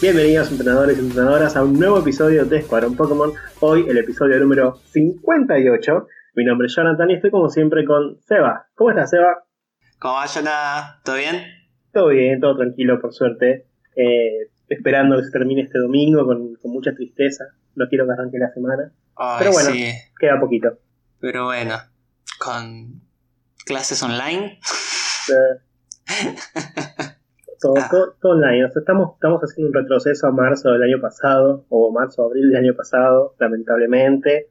Bienvenidos entrenadores y entrenadoras a un nuevo episodio de Escuadrón Pokémon. Hoy el episodio número 58. Mi nombre es Jonathan y estoy como siempre con Seba. ¿Cómo estás, Seba? ¿Cómo va, Jonathan? ¿Todo bien? Todo bien, todo tranquilo, por suerte. Eh, esperando que se termine este domingo con, mucha tristeza. No quiero que arranque la semana. Pero bueno, queda poquito. Pero bueno, con clases online. todo, ah. todo, online. estamos, estamos haciendo un retroceso a marzo del año pasado, o marzo, abril del año pasado, lamentablemente.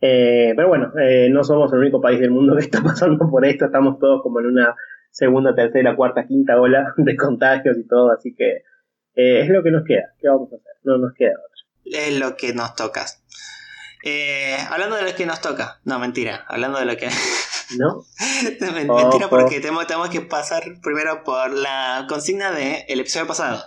Eh, pero bueno, eh, no somos el único país del mundo que está pasando por esto, estamos todos como en una segunda, tercera, cuarta, quinta ola de contagios y todo, así que eh, es lo que nos queda. ¿Qué vamos a hacer? No nos queda otra. Es lo que nos toca. hablando de lo que nos toca, no, mentira, hablando de lo que... ¿No? Mentira, porque tenemos, que pasar primero por la consigna del episodio pasado.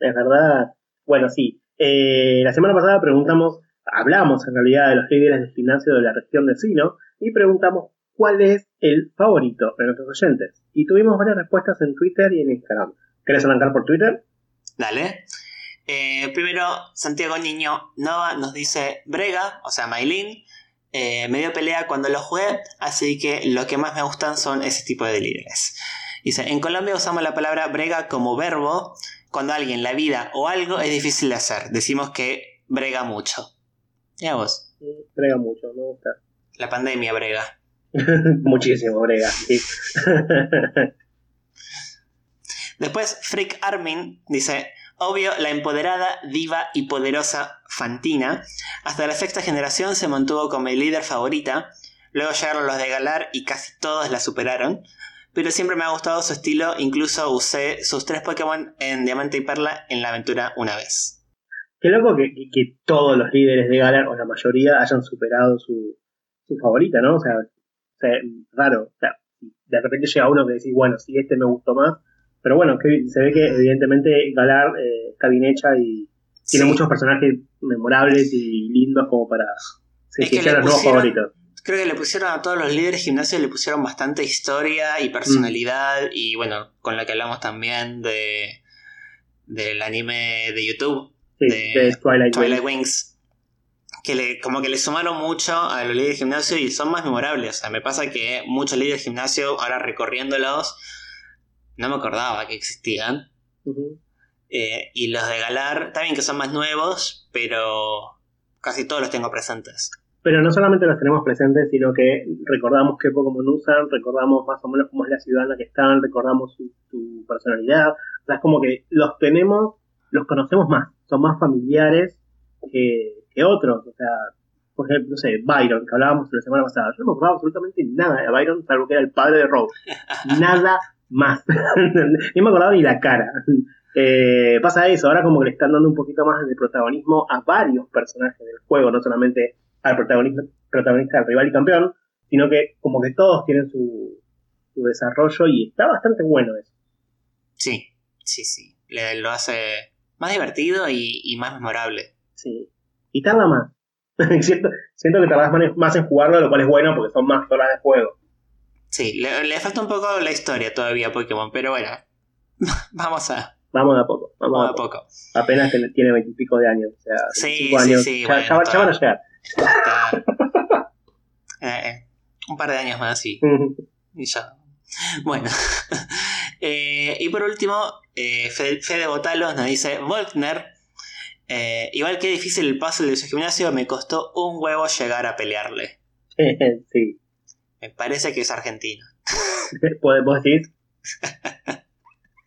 Es verdad. Bueno, sí. Eh, la semana pasada preguntamos, hablamos en realidad de los líderes de gimnasio de la región de Sino y preguntamos cuál es el favorito de nuestros oyentes. Y tuvimos varias respuestas en Twitter y en Instagram. ¿Querés arrancar por Twitter? Dale. Eh, primero, Santiago Niño Nova nos dice Brega, o sea, Maylin. Eh, me dio pelea cuando lo jugué, así que lo que más me gustan son ese tipo de líderes. Dice, en Colombia usamos la palabra brega como verbo cuando alguien, la vida o algo es difícil de hacer. Decimos que brega mucho. ¿Y a vos? Brega mucho, me gusta. La pandemia brega. Muchísimo brega, sí. Después, Freak Armin dice, Obvio, la empoderada, diva y poderosa Fantina, hasta la sexta generación se mantuvo como mi líder favorita, luego llegaron los de Galar y casi todos la superaron, pero siempre me ha gustado su estilo, incluso usé sus tres Pokémon en Diamante y Perla en la aventura una vez. Qué loco que, todos los líderes de Galar, o la mayoría, hayan superado su, favorita, ¿no? O sea, raro. O sea, de repente llega uno que decís, bueno, si este me gustó más, pero bueno, que se ve que evidentemente Galar eh, está bien hecha y tiene muchos personajes memorables y lindos como para ser los nuevos favoritos. Creo que le pusieron a todos los líderes gimnasios, le pusieron bastante historia y personalidad. Y bueno, con la que hablamos también de del anime de YouTube. de, Twilight, Wings. Que le, como que le sumaron mucho a los líderes de gimnasio y son más memorables. O sea, me pasa que muchos líderes de gimnasio, ahora recorriéndolos, no me acordaba que existían. Eh, y los de Galar, también que son más nuevos, pero casi todos los tengo presentes. Pero no solamente los tenemos presentes, sino que recordamos qué Pokémon usan, recordamos más o menos cómo es la ciudad en la que están, recordamos su, personalidad. O sea, es como que los tenemos, los conocemos más, son más familiares que, otros. O sea, por ejemplo, no sé, Byron, que hablábamos la semana pasada. Yo no me acordaba absolutamente nada de Byron, salvo que era el padre de Rose. Nada más. ni me acordaba ni la cara. Eh, pasa eso, ahora como que le están dando un poquito más de protagonismo a varios personajes del juego, no solamente al protagonista, protagonista del rival y campeón, sino que como que todos tienen su, su desarrollo y está bastante bueno eso. Sí, sí, sí. Le, lo hace más divertido y, más memorable. Sí. Y tarda más. siento, siento que tardas más en jugarlo, lo cual es bueno porque son más horas de juego. Sí, le, falta un poco la historia todavía a Pokémon, pero bueno, vamos a... Vamos a poco, vamos, a, poco. Apenas tiene veintipico de años, o sea, sí, años. Sí, sí, ya, van a llegar. Eh, eh, un par de años más, sí. y ya. Bueno. Eh, y por último, Fede, Botalos nos dice, Volkner, igual que difícil el puzzle de su gimnasio, me costó un huevo llegar a pelearle. sí. Me parece que es argentino. ¿Podemos decir?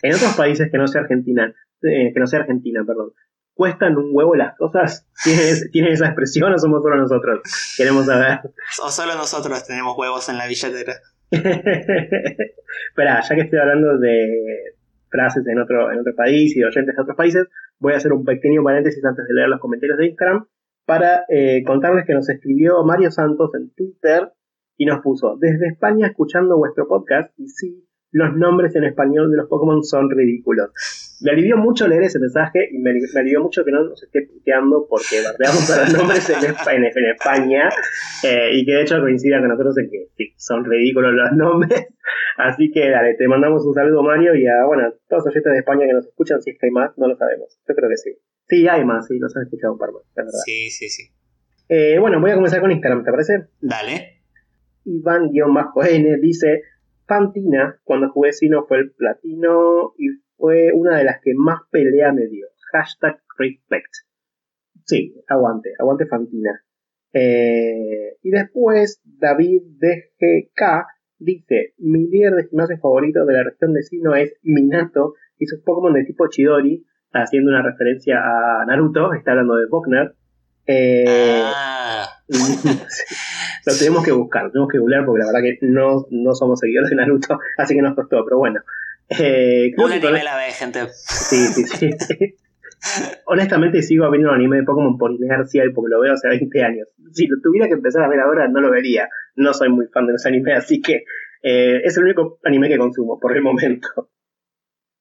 en otros países que no sea Argentina, eh, que no sea Argentina, perdón, cuestan un huevo las cosas? ¿Tienen, esa expresión o somos solo nosotros? Queremos saber. O solo nosotros tenemos huevos en la billetera. Espera, ya que estoy hablando de frases en otro, en otro país y de oyentes de otros países, voy a hacer un pequeño paréntesis antes de leer los comentarios de Instagram para eh, contarles que nos escribió Mario Santos en Twitter y nos puso, desde España escuchando vuestro podcast y sí, los nombres en español de los Pokémon son ridículos. me alivió mucho leer ese mensaje y me, me alivió mucho que no nos esté puteando porque bardeamos a los nombres en, España, en España eh, y que de hecho coincida con nosotros en que sí, son ridículos los nombres. Así que dale, te mandamos un saludo Mario y a bueno, todos los oyentes de España que nos escuchan, si es que hay más, no lo sabemos. Yo creo que sí. Sí, hay más, sí, nos han escuchado un par más, la verdad. Sí, sí, sí. Eh, bueno, voy a comenzar con Instagram, ¿te parece? Dale. Iván-N dice, Fantina, cuando jugué Sino fue el platino y fue una de las que más pelea me dio. Hashtag respect. Sí, aguante, aguante Fantina. Eh, y después David DGK dice, mi líder de gimnasio favorito de la región de Sino es Minato y sus Pokémon de tipo Chidori, haciendo una referencia a Naruto, está hablando de Bogner. Eh, ah. lo tenemos que buscar, tenemos que googlear porque la verdad que no, no somos seguidores de Naruto, así que nos costó, pero bueno. Eh, Un anime la ve, gente. Sí, sí, sí. Honestamente sigo viendo un anime de Pokémon por inercia y porque lo veo hace 20 años. Si lo tuviera que empezar a ver ahora, no lo vería. No soy muy fan de los animes, así que eh, es el único anime que consumo por el momento.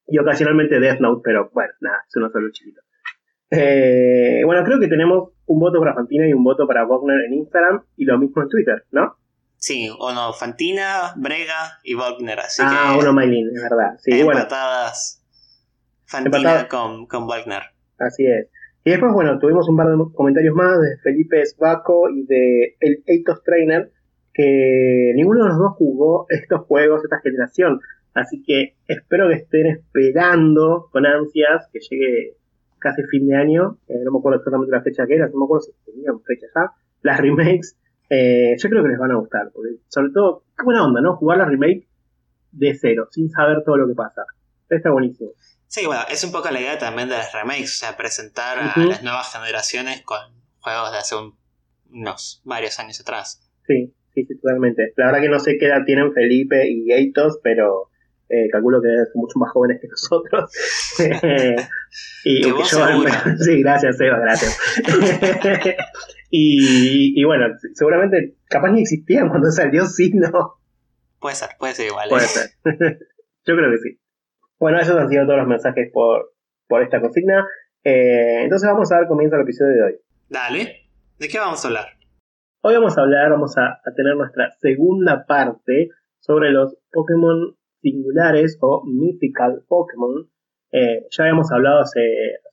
Y ocasionalmente Death Note, pero bueno, nada, es uno solo chiquito. Eh, bueno, creo que tenemos un voto para Fantina y un voto para Wagner en Instagram y lo mismo en Twitter, ¿no? Sí, no, Fantina, Brega y Wagner, así ah, uno Maylin, es verdad. Sí, empatadas Fantina con, con Wagner. Así es. Y después, bueno, tuvimos un par de comentarios más de Felipe Svaco y de el Eitos Trainer, que ninguno de los dos jugó estos juegos, esta generación. Así que espero que estén esperando con ansias que llegue casi fin de año. Eh, no me acuerdo exactamente la fecha que era, no me acuerdo si tenían fecha ya. Las remakes, eh, yo creo que les van a gustar. Porque sobre todo, qué buena onda, ¿no? Jugar la remake de cero, sin saber todo lo que pasa. Está buenísimo. Sí, bueno, es un poco la idea también de las remakes, o sea, presentar a las nuevas generaciones con juegos de hace unos varios años atrás. Sí, sí, sí, totalmente. La verdad que no sé qué edad tienen Felipe y Eitos, pero eh, calculo que son mucho más jóvenes que nosotros. y que yo, sí, gracias, Eva, gracias. y, y, bueno, seguramente capaz ni existían cuando salió, sí, no. Puede ser, puede ser igual. Puede ¿eh? ser. yo creo que sí. Bueno, esos han sido todos los mensajes por, por esta consigna. Eh, entonces vamos a dar comienzo al episodio de hoy. Dale. ¿De qué vamos a hablar? Hoy vamos a hablar, vamos a, tener nuestra segunda parte sobre los Pokémon singulares o mythical Pokémon. Eh, ya habíamos hablado hace,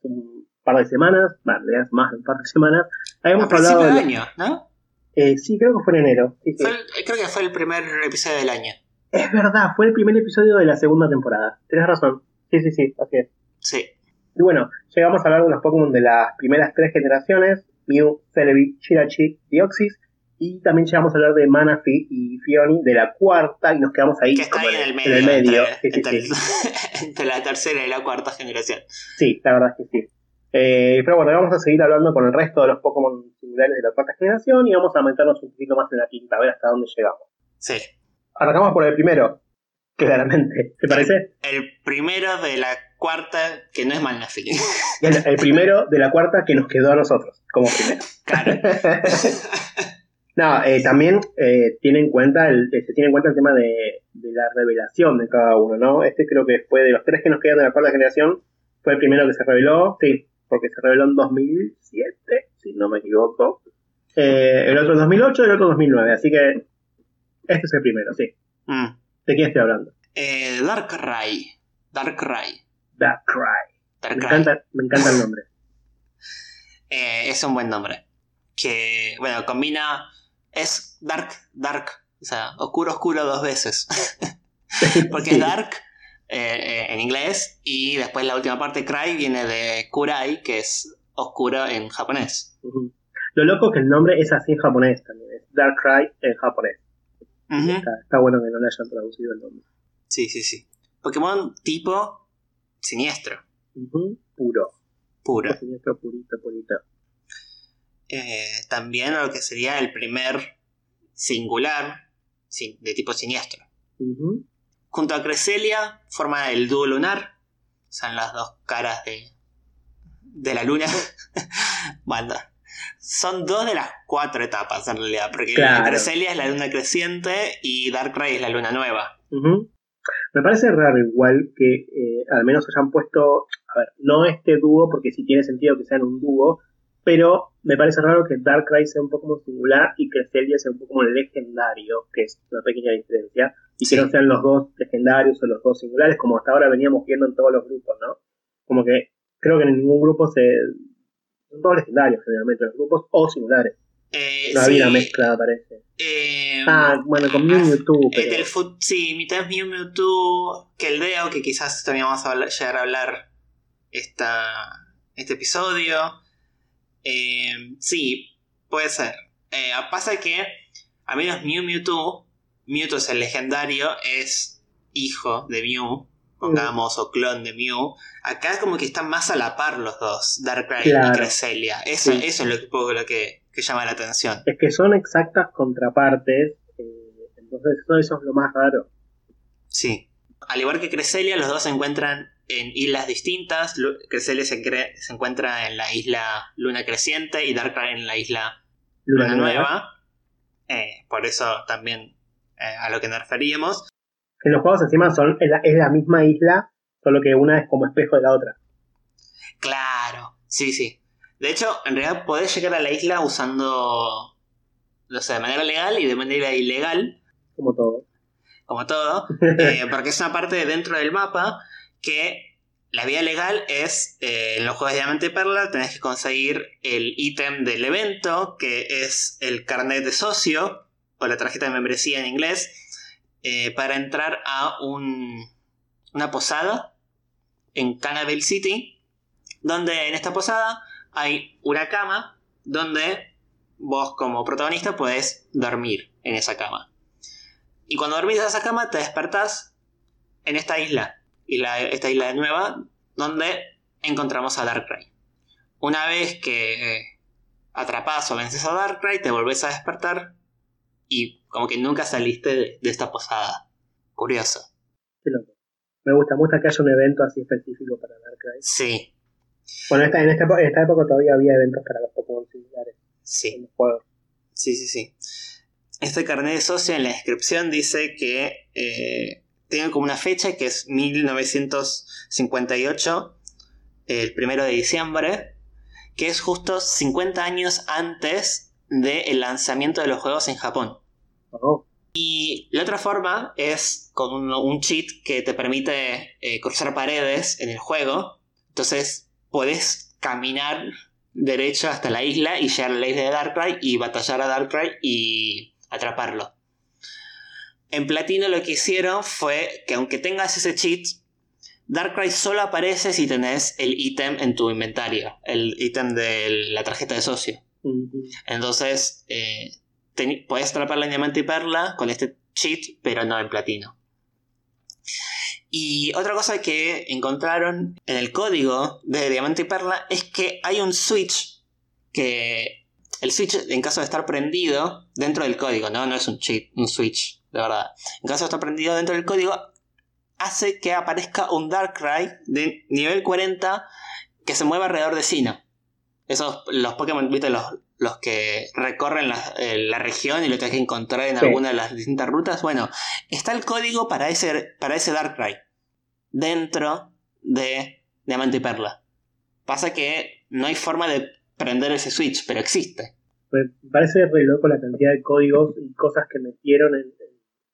un par de semanas, bueno, más de un par de semanas. Habíamos hablado del año, ¿no? Eh, sí, creo que fue en enero. creo que fue el primer episodio del año. Es verdad, fue el primer episodio de la segunda temporada. Tienes razón. Sí, sí, sí, así es. Sí. Y bueno, llegamos a hablar de los Pokémon de las primeras tres generaciones: Mew, Celebi, Chirachi, Dioxys. Y también llegamos a hablar de Manaphy y Fioni de la cuarta y nos quedamos ahí que está ahí en, el medio, en el medio. Entre, la tercera y la cuarta generación. Sí, la verdad es que sí. Eh, pero bueno, vamos a seguir hablando con el resto de los Pokémon similares de la cuarta generación y vamos a meternos un poquito más en la quinta, a ver hasta dónde llegamos. Sí. Arrancamos por el primero, claramente. ¿Te parece? El primero de la cuarta que no es. El, el primero de la cuarta que nos quedó a nosotros, como primero. Claro. no, eh, también eh, tiene en cuenta el, eh, se tiene en cuenta el tema de, de, la revelación de cada uno, ¿no? Este creo que fue de los tres que nos quedan de la cuarta generación, fue el primero que se reveló, sí, porque se reveló en 2007, si no me equivoco. el otro en 2008 y el otro en 2009, así que este es el primero, sí. Mm. ¿De quién estoy hablando? Eh, Darkrai. Darkrai. Darkrai. Dark me, encanta, me encanta el nombre. eh, es un buen nombre. Que, bueno, combina. Es dark, dark. O sea, oscuro, oscuro dos veces. Porque es dark eh, en inglés. Y después la última parte, Cry, viene de Kurai, que es oscuro en japonés. Lo loco es que el nombre es así en japonés también. Es Darkrai en japonés está, bueno que no le hayan traducido el nombre. Sí, sí, sí. Pokémon tipo siniestro. Puro. Puro. Siniestro, purito, purito. Eh, también lo que sería el primer singular de tipo siniestro. Junto a Cresselia forma el dúo lunar. Son las dos caras de, de la luna. Banda. Son dos de las cuatro etapas en realidad, porque claro. Cresselia es la luna creciente y Darkrai es la luna nueva. Me parece raro igual que eh, al menos hayan puesto, a ver, no este dúo, porque sí tiene sentido que sean un dúo, pero me parece raro que Darkrai sea un poco como singular y que Celia sea un poco como legendario, que es una pequeña diferencia, y que no sean los dos legendarios o los dos singulares, como hasta ahora veníamos viendo en todos los grupos, ¿no? Como que creo que en ningún grupo se... Son todos legendarios generalmente los grupos o singulares. Eh, no había mezcla, parece. Eh, ah, bueno, con Mew Mewtwo. Pero... Del sí, mitad es Mew Mewtwo que el Deo, que quizás también vamos a llegar a hablar esta, este episodio. Eh, sí, puede ser. Eh, pasa que, a menos Mew Mewtwo, Mewtwo es el legendario, es hijo de Mew, pongamos, o clon de Mew. Acá es como que están más a la par los dos, Darkrai y Cresselia. Eso, eso es lo, poco lo que, que, llama la atención. Es que son exactas contrapartes, eh, entonces eso, eso es lo más raro. Sí. Al igual que Cresselia, los dos se encuentran en islas distintas. Cresselia se, se encuentra en la isla Luna Creciente y Darkrai en la isla Luna, Nueva. Eh, por eso también eh, a lo que nos referíamos. En los juegos encima son, es, la, misma isla, solo que una es como espejo de la otra. Claro, sí, sí. De hecho, en realidad podés llegar a la isla usando, no sé, de manera legal y de manera ilegal. Como todo. Como todo. Eh, porque es una parte dentro del mapa que la vía legal es, eh, en los juegos de Diamante y Perla, tenés que conseguir el ítem del evento, que es el carnet de socio, o la tarjeta de membresía en inglés, eh, para entrar a un, una posada en Cannabelle City, donde en esta posada hay una cama donde vos como protagonista podés dormir en esa cama. Y cuando dormís en esa cama te despertás en esta isla, esta isla de nueva, donde encontramos a Darkrai. Una vez que eh, atrapas o vences a Darkrai, te volvés a despertar y como que nunca saliste de, esta posada. Curioso. Me gusta, mucho que haya un evento así específico para Darkrai. Sí. Bueno, en, esta, época todavía había eventos para los Pokémon similares. Sí. Sí, sí, sí. Este carnet de socio en la descripción dice que eh, tiene como una fecha que es 1958, el primero de diciembre, que es justo 50 años antes del lanzamiento de los juegos en Japón. Oh. Y la otra forma es con un, cheat que te permite eh, cruzar paredes en el juego. Entonces puedes caminar derecho hasta la isla y llegar a la isla de Darkrai y batallar a Darkrai y atraparlo. En Platino lo que hicieron fue que aunque tengas ese cheat, Darkrai solo aparece si tenés el ítem en tu inventario, el ítem de la tarjeta de socio. Entonces, eh, puedes atraparla en diamante y perla con este cheat, pero no en platino. Y otra cosa que encontraron en el código de diamante y perla es que hay un switch que el switch en caso de estar prendido dentro del código, no, no es un cheat, un switch de verdad. En caso de estar prendido dentro del código, hace que aparezca un Darkrai de nivel 40 que se mueva alrededor de Sino. Esos, los Pokémon, ¿viste? Los, los que recorren la, eh, región y lo tienes que encontrar en alguna de las distintas rutas. Bueno, está el código para ese, para ese Darkrai dentro de Diamante y Perla. Pasa que no hay forma de prender ese switch, pero existe. Me parece re loco la cantidad de códigos y cosas que metieron en,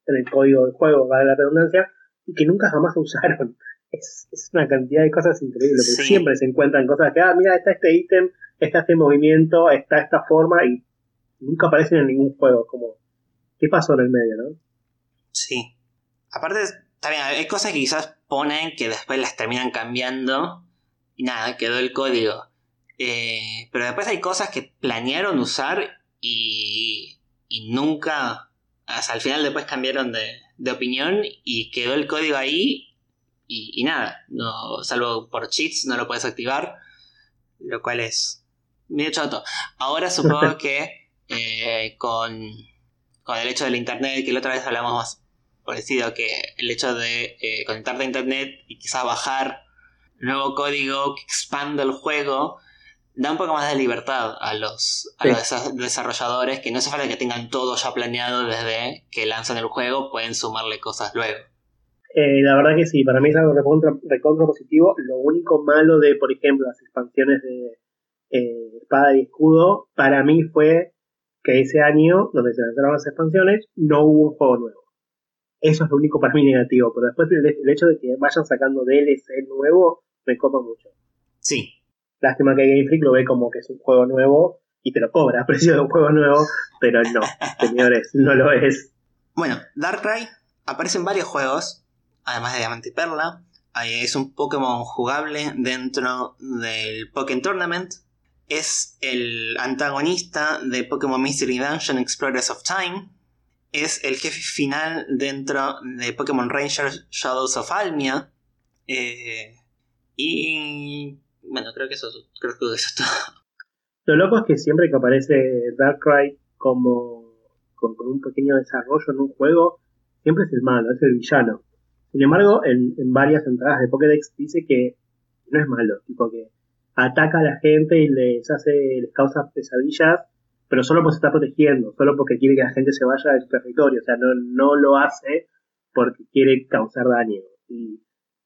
en el código del juego, para la redundancia, y que nunca jamás usaron. Es, una cantidad de cosas increíbles, porque siempre se encuentran cosas que, ah, mira, está este ítem, está este movimiento, está esta forma, y nunca aparecen en ningún juego, como, ¿qué pasó en el medio, no? Sí. Aparte, también hay cosas que quizás ponen que después las terminan cambiando, y nada, quedó el código. Eh, pero después hay cosas que planearon usar y, y nunca hasta al final después cambiaron de, opinión y quedó el código ahí y, nada, no, salvo por cheats no lo puedes activar, lo cual es medio choto. Ahora supongo que eh, con, con el hecho del internet, que la otra vez hablamos más parecido, que el hecho de eh, conectarte a internet y quizás bajar nuevo código que expanda el juego, da un poco más de libertad a los, desarrolladores que no hace falta que tengan todo ya planeado desde que lanzan el juego, pueden sumarle cosas luego. Eh, la verdad que sí, para mí es algo recontra, recontra positivo. Lo único malo de, por ejemplo, las expansiones de eh, Espada y Escudo, para mí fue que ese año, donde se lanzaron las expansiones, no hubo un juego nuevo. Eso es lo único para mí negativo, pero después el, el hecho de que vayan sacando DLC nuevo me copa mucho. Sí. Lástima que Game Freak lo ve como que es un juego nuevo y te lo cobra a precio de un juego nuevo, pero no, señores, no lo es. Bueno, Darkrai aparece en varios juegos, además de Diamante y Perla. Es un Pokémon jugable dentro del Pokémon Tournament. Es el antagonista de Pokémon Mystery Dungeon Explorers of Time. Es el jefe final dentro de Pokémon Rangers Shadows of Almia. Eh, y bueno, creo que eso, creo que eso es todo. Lo loco es que siempre que aparece Darkrai como con, un pequeño desarrollo en un juego, siempre es el malo, es el villano. Sin embargo, en, varias entradas de Pokédex dice que no es malo, tipo que ataca a la gente y les hace, les causa pesadillas, pero solo porque se está protegiendo, solo porque quiere que la gente se vaya de su territorio, o sea, no, no lo hace porque quiere causar daño. Y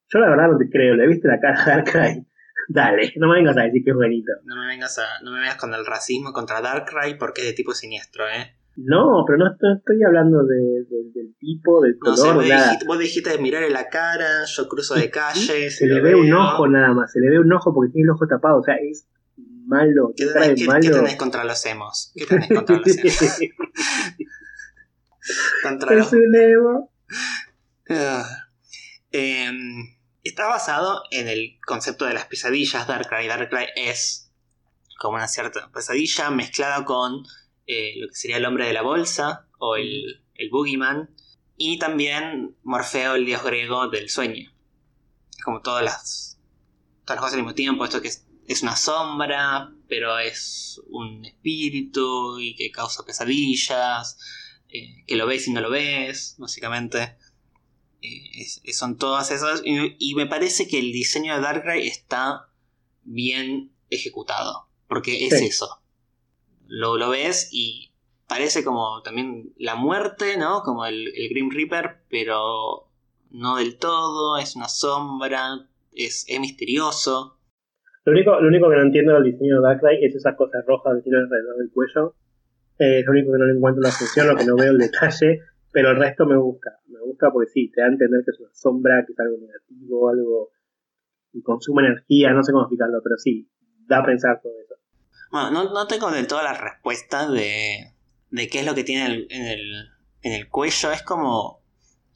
yo la verdad no te creo, le viste la cara a Darkrai Dale, no me vengas a decir que es bonito. No me vengas a, no me vengas con el racismo contra Darkrai porque es de tipo siniestro, ¿eh? No, pero no, estoy hablando de, del tipo, del color, no, Dijiste, vos dijiste de mirarle la cara, yo cruzo de calle. Se le ve un ojo nada más, se le ve un ojo porque tiene el ojo tapado, o sea, es malo. ¿Qué, tenés, ¿qué, tenés contra los emos? ¿Qué tenés contra los emos? contra es un emo. Uh, eh, Está basado en el concepto de las pesadillas. Darkrai. Darkrai es como una cierta pesadilla mezclada con eh, lo que sería el hombre de la bolsa o el, el boogeyman. Y también Morfeo, el dios griego del sueño. Como todas las, todas las cosas al mismo tiempo. Esto que es, una sombra, pero es un espíritu y que causa pesadillas. Eh, que lo ves y no lo ves, básicamente. Eh, son todas esas. Y, me parece que el diseño de Darkrai está bien ejecutado. Porque es eso. Lo, lo, ves y parece como también la muerte, ¿no? Como el, el, Grim Reaper, pero no del todo. Es una sombra. Es, es misterioso. Lo único, lo único que no entiendo del diseño de Darkrai es esas cosas rojas que tiene alrededor del cuello. Eh, lo único que no le encuentro la función, lo que no veo el detalle. Pero el resto me gusta. Me gusta porque sí, te da a entender que es una sombra, que es algo negativo, algo que consume energía, no sé cómo explicarlo, pero sí, da a pensar todo eso. Bueno, no, no tengo del todo la respuesta de, de qué es lo que tiene en, el, en el cuello. Es como,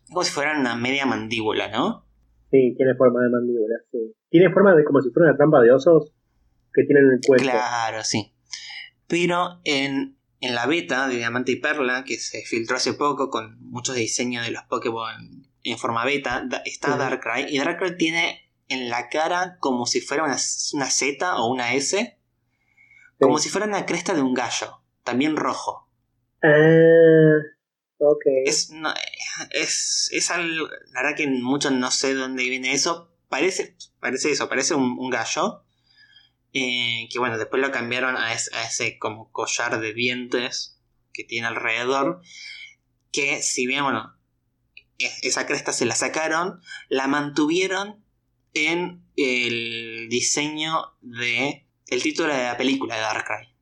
como si fuera una media mandíbula, ¿no? Sí, tiene forma de mandíbula, sí. Tiene forma de como si fuera una trampa de osos que tiene en el cuello. Claro, sí. Pero en, en la beta de Diamante y Perla, que se filtró hace poco con muchos diseños de los Pokémon en forma beta, está Darkrai. Y Darkrai tiene en la cara como si fuera una, Z o una S. Como si fuera una cresta de un gallo. También rojo. Ah, ok. Es, es, es algo. La verdad que mucho no sé dónde viene eso. Parece, parece eso, parece un gallo. Eh, que bueno, después lo cambiaron a, ese como collar de dientes que tiene alrededor. Que si bien, bueno, esa cresta se la sacaron, la mantuvieron en el diseño de el título de la película de Darkrai.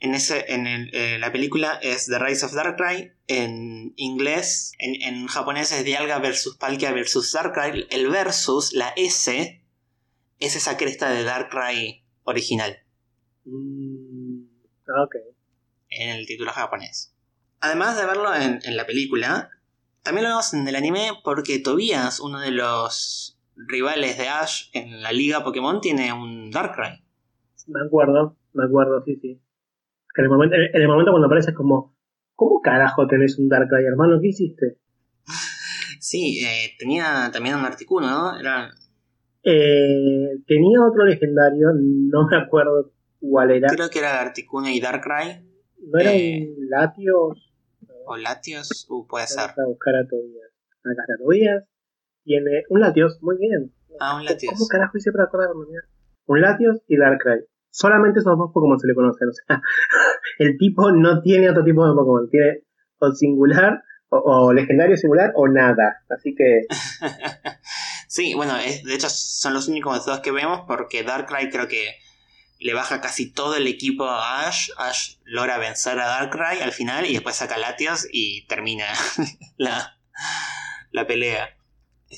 En, ese, en eh, la película es The Rise of Darkrai. En inglés, en, en japonés es Dialga versus Palkia versus Darkrai. El versus, la S, es esa cresta de Darkrai original. Mm, ah, ok. En el título japonés. Además de verlo en, la película, también lo vemos en el anime porque Tobias, uno de los rivales de Ash en la liga Pokémon, tiene un Darkrai. Me acuerdo, me acuerdo, sí, sí. en el momento, en el momento cuando aparece es como, ¿cómo carajo tenés un Darkrai, hermano? ¿Qué hiciste? Sí, eh, tenía también un Articuno, ¿no? Era eh, tenía otro legendario, no me acuerdo cuál era. Creo que era Articuno y Darkrai. ¿No era eh, un Latios? ¿O Latios? Uh, puede ser. A buscar a Tobias. Acá está Tobias. Tiene un Latios, muy bien. Ah, un Latios. ¿Cómo carajo hice para acordarme? Un Latios y Darkrai. Solamente esos dos Pokémon se le conocen. O sea, el tipo no tiene otro tipo de Pokémon. Tiene o singular O, o legendario singular o nada. Así que. sí, bueno, es, de hecho son los únicos dos que vemos porque Darkrai creo que le baja casi todo el equipo a Ash. Ash logra vencer a Darkrai al final y después saca Latios y termina la, la pelea.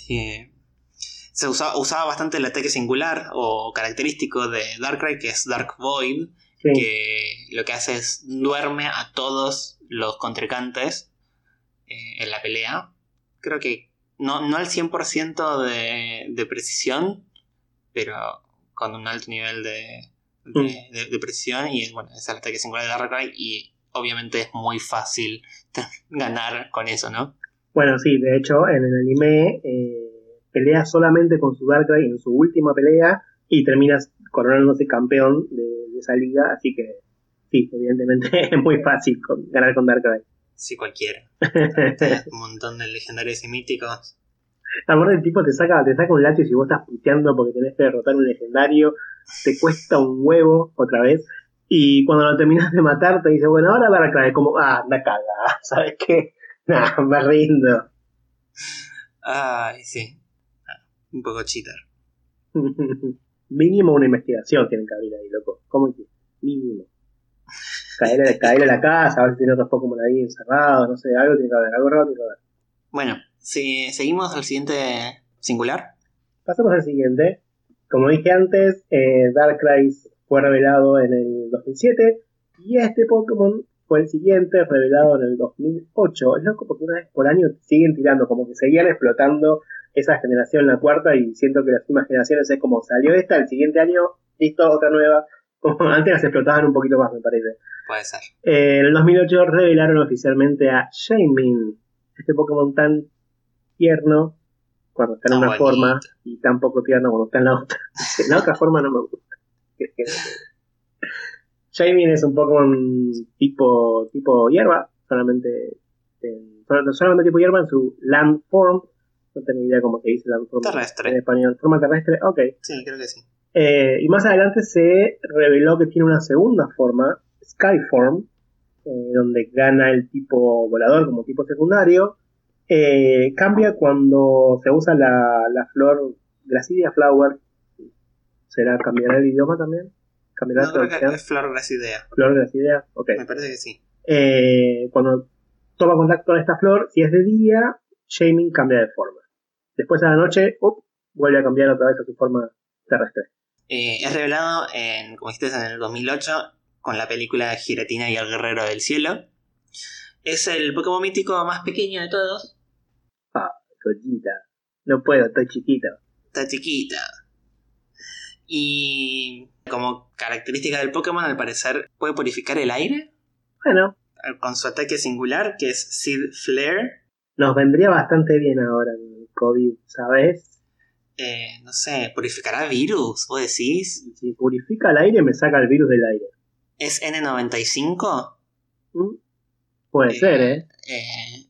Eh, se usaba, usaba, bastante el ataque singular o característico de Darkrai, que es Dark Void, sí. que lo que hace es duerme a todos los contrincantes eh, en la pelea. Creo que no, no al 100% de, de precisión, pero con un alto nivel de, de, Mm. de- de precisión y bueno, es el ataque singular de Darkrai y obviamente es muy fácil ganar con eso, ¿no? Bueno, sí, de hecho, en el anime eh, pelea solamente con su Darkrai en su última pelea y terminas coronándose campeón de, esa liga, así que sí, evidentemente es muy fácil con- ganar con Darkrai. Sí, cualquiera. Un montón de legendarios y míticos. Aparte el tipo te saca, te saca un Latios y vos estás puteando porque tenés que derrotar un legendario, te cuesta un huevo otra vez, y cuando lo terminas de matar te dice, bueno, ahora Darkrai, como, ah, anda caga, ¿sabes qué? Nah, me rindo. Ay, sí. Ah, Un poco cheater. Mínimo una investigación tienen que abrir ahí, loco. ¿Cómo que? Mínimo. Caer a, caer a la casa, a ver si tiene otros Pokémon ahí encerrados, no sé, algo tiene que haber, algo raro tiene que haber. Bueno, si seguimos al siguiente singular. Pasamos al siguiente. Como dije antes, eh, Darkrai fue revelado en el 2007 y este Pokémon fue el siguiente, revelado en el 2008. Es loco porque una vez por año siguen tirando, como que seguían explotando esa generación, la cuarta, y siento que las últimas generaciones es como salió esta, el siguiente año, listo, otra nueva. Antes las explotaban un poquito más, me parece. Puede ser. Eh, en el 2008 revelaron oficialmente a Shaymin, este Pokémon tan tierno cuando está en una bonito. forma y tan poco tierno cuando está en la otra. En la otra forma no me gusta. Shaymin es un Pokémon tipo, tipo hierba, solamente, en- sol- solamente tipo hierba en su land form. No tengo idea cómo se dice land form Terrestre. en español. Forma terrestre, ok. Sí, creo que sí. Eh, y más adelante se reveló que tiene una segunda forma, Skyform, eh, donde gana el tipo volador como tipo secundario. Eh, cambia cuando se usa la, la flor Gracidia Flower. ¿Será cambiará el idioma también? ¿Cambiará No la creo que es Flor Gracidea. Flor Gracidia, ok. Me parece que sí. Eh, cuando toma contacto con esta flor, si es de día, Shaming cambia de forma. Después a la noche, up, vuelve a cambiar otra vez a su forma terrestre. Eh, es revelado en, como dijiste, en el 2008 con la película Giratina y el Guerrero del Cielo. Es el Pokémon mítico más pequeño de todos. Collita. No puedo, estoy chiquito. Está chiquita. Y como característica del Pokémon, al parecer, puede purificar el aire Bueno, con su ataque singular, que es Seed Flare. nos vendría bastante bien ahora el COVID, ¿sabes? Eh, no sé, purificará virus, vos decís. Si purifica el aire, me saca el virus del aire. ¿Es N95? ¿Mm? Puede Eh, ser, ¿eh? Eh,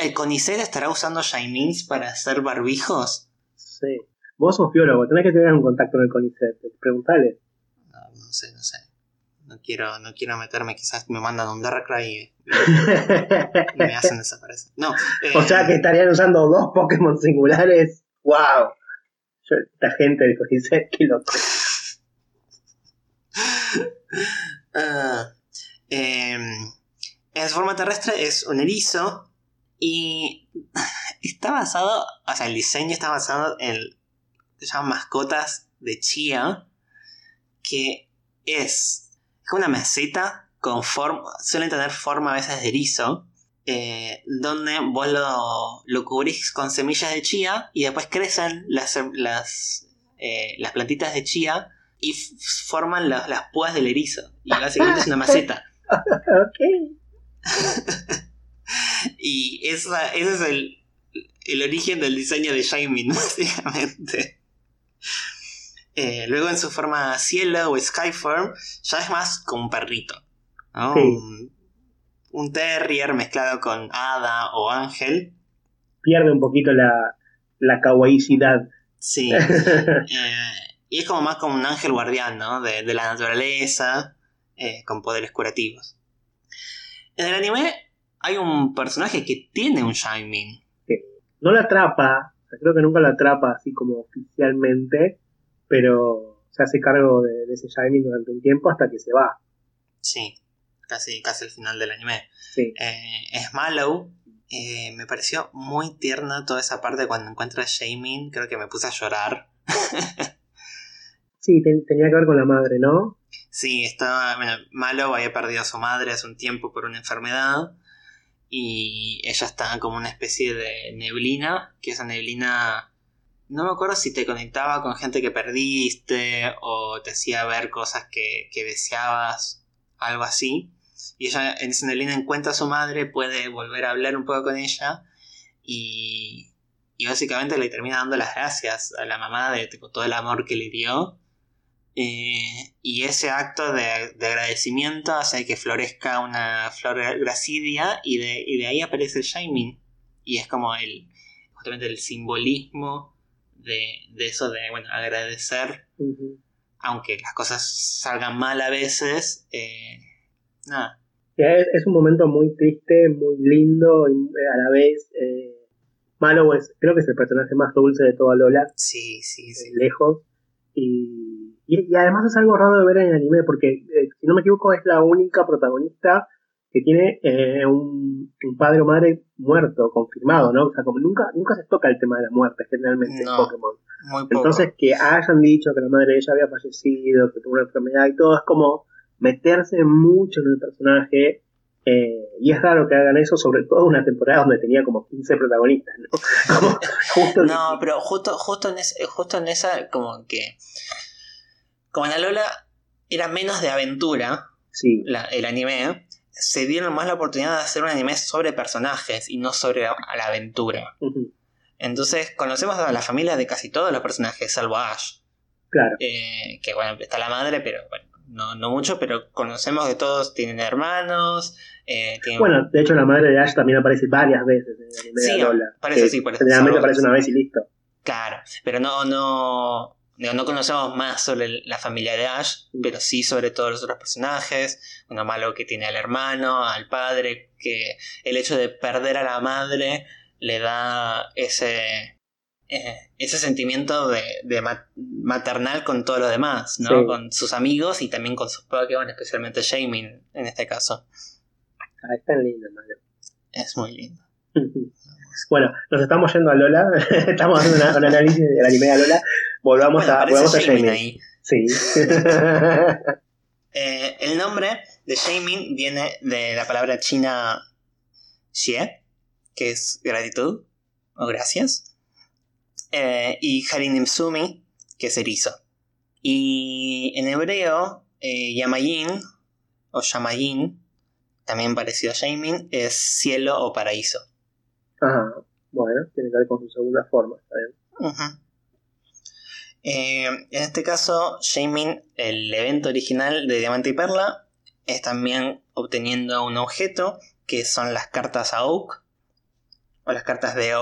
¿El Conicet estará usando Shymins para hacer barbijos? Sí. Vos sos biólogo, tenés que tener un contacto con el CONICET. Preguntale. No, no sé, no sé. No quiero, no quiero meterme, quizás me mandan un Darkrai y, y me hacen desaparecer. No, eh, o sea que estarían usando dos Pokémon singulares. ¡Wow! Yo, esta gente del CONICET, qué loco. ah, em, en forma terrestre es un erizo y está basado, o sea, el diseño está basado en mascotas de Chia, que es como una meseta con forma, suelen tener forma a veces de erizo, eh, donde vos lo, lo cubrís con semillas de chía y después crecen las, las, eh, las plantitas de chía y forman la- las púas del erizo. Y básicamente es una maceta. ok. Y esa, ese es el, el origen del diseño de Shining, básicamente. Eh, luego en su forma cielo o skyform ya es más como un perrito. ¿no? Sí. Un, un terrier mezclado con hada o ángel. Pierde un poquito la, la kawaiicidad. Sí. Eh, y es como más como un ángel guardián, ¿no? De, de la naturaleza, eh, con poderes curativos. En el anime hay un personaje que tiene un Shining. No la atrapa, creo que nunca la atrapa así como oficialmente, pero se hace cargo de, ese Shining durante un tiempo hasta que se va. Sí, casi, casi el final del anime. Sí. Eh, es Mallow. Eh, me pareció muy tierna toda esa parte cuando encuentra a Shamin. Creo que me puse a llorar. sí, tenía que ver con la madre, ¿no? Sí, estaba. Bueno, Mallow había perdido a su madre hace un tiempo por una enfermedad. Y ella estaba como una especie de neblina. Que esa neblina. No me acuerdo si te conectaba con gente que perdiste. O te hacía ver cosas que, que deseabas. Algo así. Y ella en esa neblina encuentra a su madre, puede volver a hablar un poco con ella. Y, y básicamente le termina dando las gracias a la mamá de todo el amor que le dio. Eh, y ese acto de, agradecimiento hace que florezca una flor gracidia y de, y de ahí aparece el Shining. Y es como el, justamente el simbolismo de, de eso de bueno, agradecer. Aunque las cosas salgan mal a veces, eh, nada. Es, un momento muy triste, muy lindo y a la vez eh, malo. Es, creo que es el personaje más dulce de toda Lola. Sí, sí, sí. lejos. Y y, además es algo raro de ver en el anime, porque eh, si no me equivoco es la única protagonista que tiene eh, un, padre o madre muerto, confirmado, ¿no? O sea, como nunca, nunca se toca el tema de la muerte generalmente en Pokémon. Entonces, que hayan dicho que la madre de ella había fallecido, que tuvo una enfermedad y todo, es como meterse mucho en el personaje. Eh, y es raro que hagan eso, sobre todo en una temporada donde tenía como 15 protagonistas, ¿no? no, pero justo, justo, en justo en esa, como que como en la Lola era menos de aventura, el anime, se dieron más la oportunidad de hacer un anime sobre personajes y no sobre la, aventura. Entonces conocemos a la familia de casi todos los personajes, salvo Ash. Claro. Eh, que bueno, está la madre, pero bueno, no, no mucho, pero conocemos que todos tienen hermanos. Eh, bueno, de hecho la madre de Ash también aparece varias veces en el de Lola. Parece, sí, parece. Generalmente aparece una vez y listo. Claro, pero no, no, no conocemos más sobre la familia de Ash, pero sí sobre todos los otros personajes. Uno malo que tiene al hermano, al padre, que el hecho de perder a la madre le da ese, eh, ese sentimiento de, maternal con todo lo demás, ¿no? Con sus amigos y también con sus Pokémon, especialmente Shamin en este caso. Ah, es tan lindo, malo. Es muy lindo. bueno, nos estamos yendo a Lola, estamos haciendo un análisis del anime de Lola, Volvamos a, volvamos a Ahí. Sí. Eh, el nombre de Shaming viene de la palabra china xie, que es gratitud o gracias, eh, y Harinim Sumi, que es erizo. Y en hebreo, eh, Yamayin o Yamayin, también parecido a Shaming, es cielo o paraíso. Ajá, bueno, tiene que ver con su segunda forma, está bien. Eh, en este caso, Shaming, el evento original de Diamante y Perla, es también obteniendo un objeto que son las cartas a Oak o las cartas de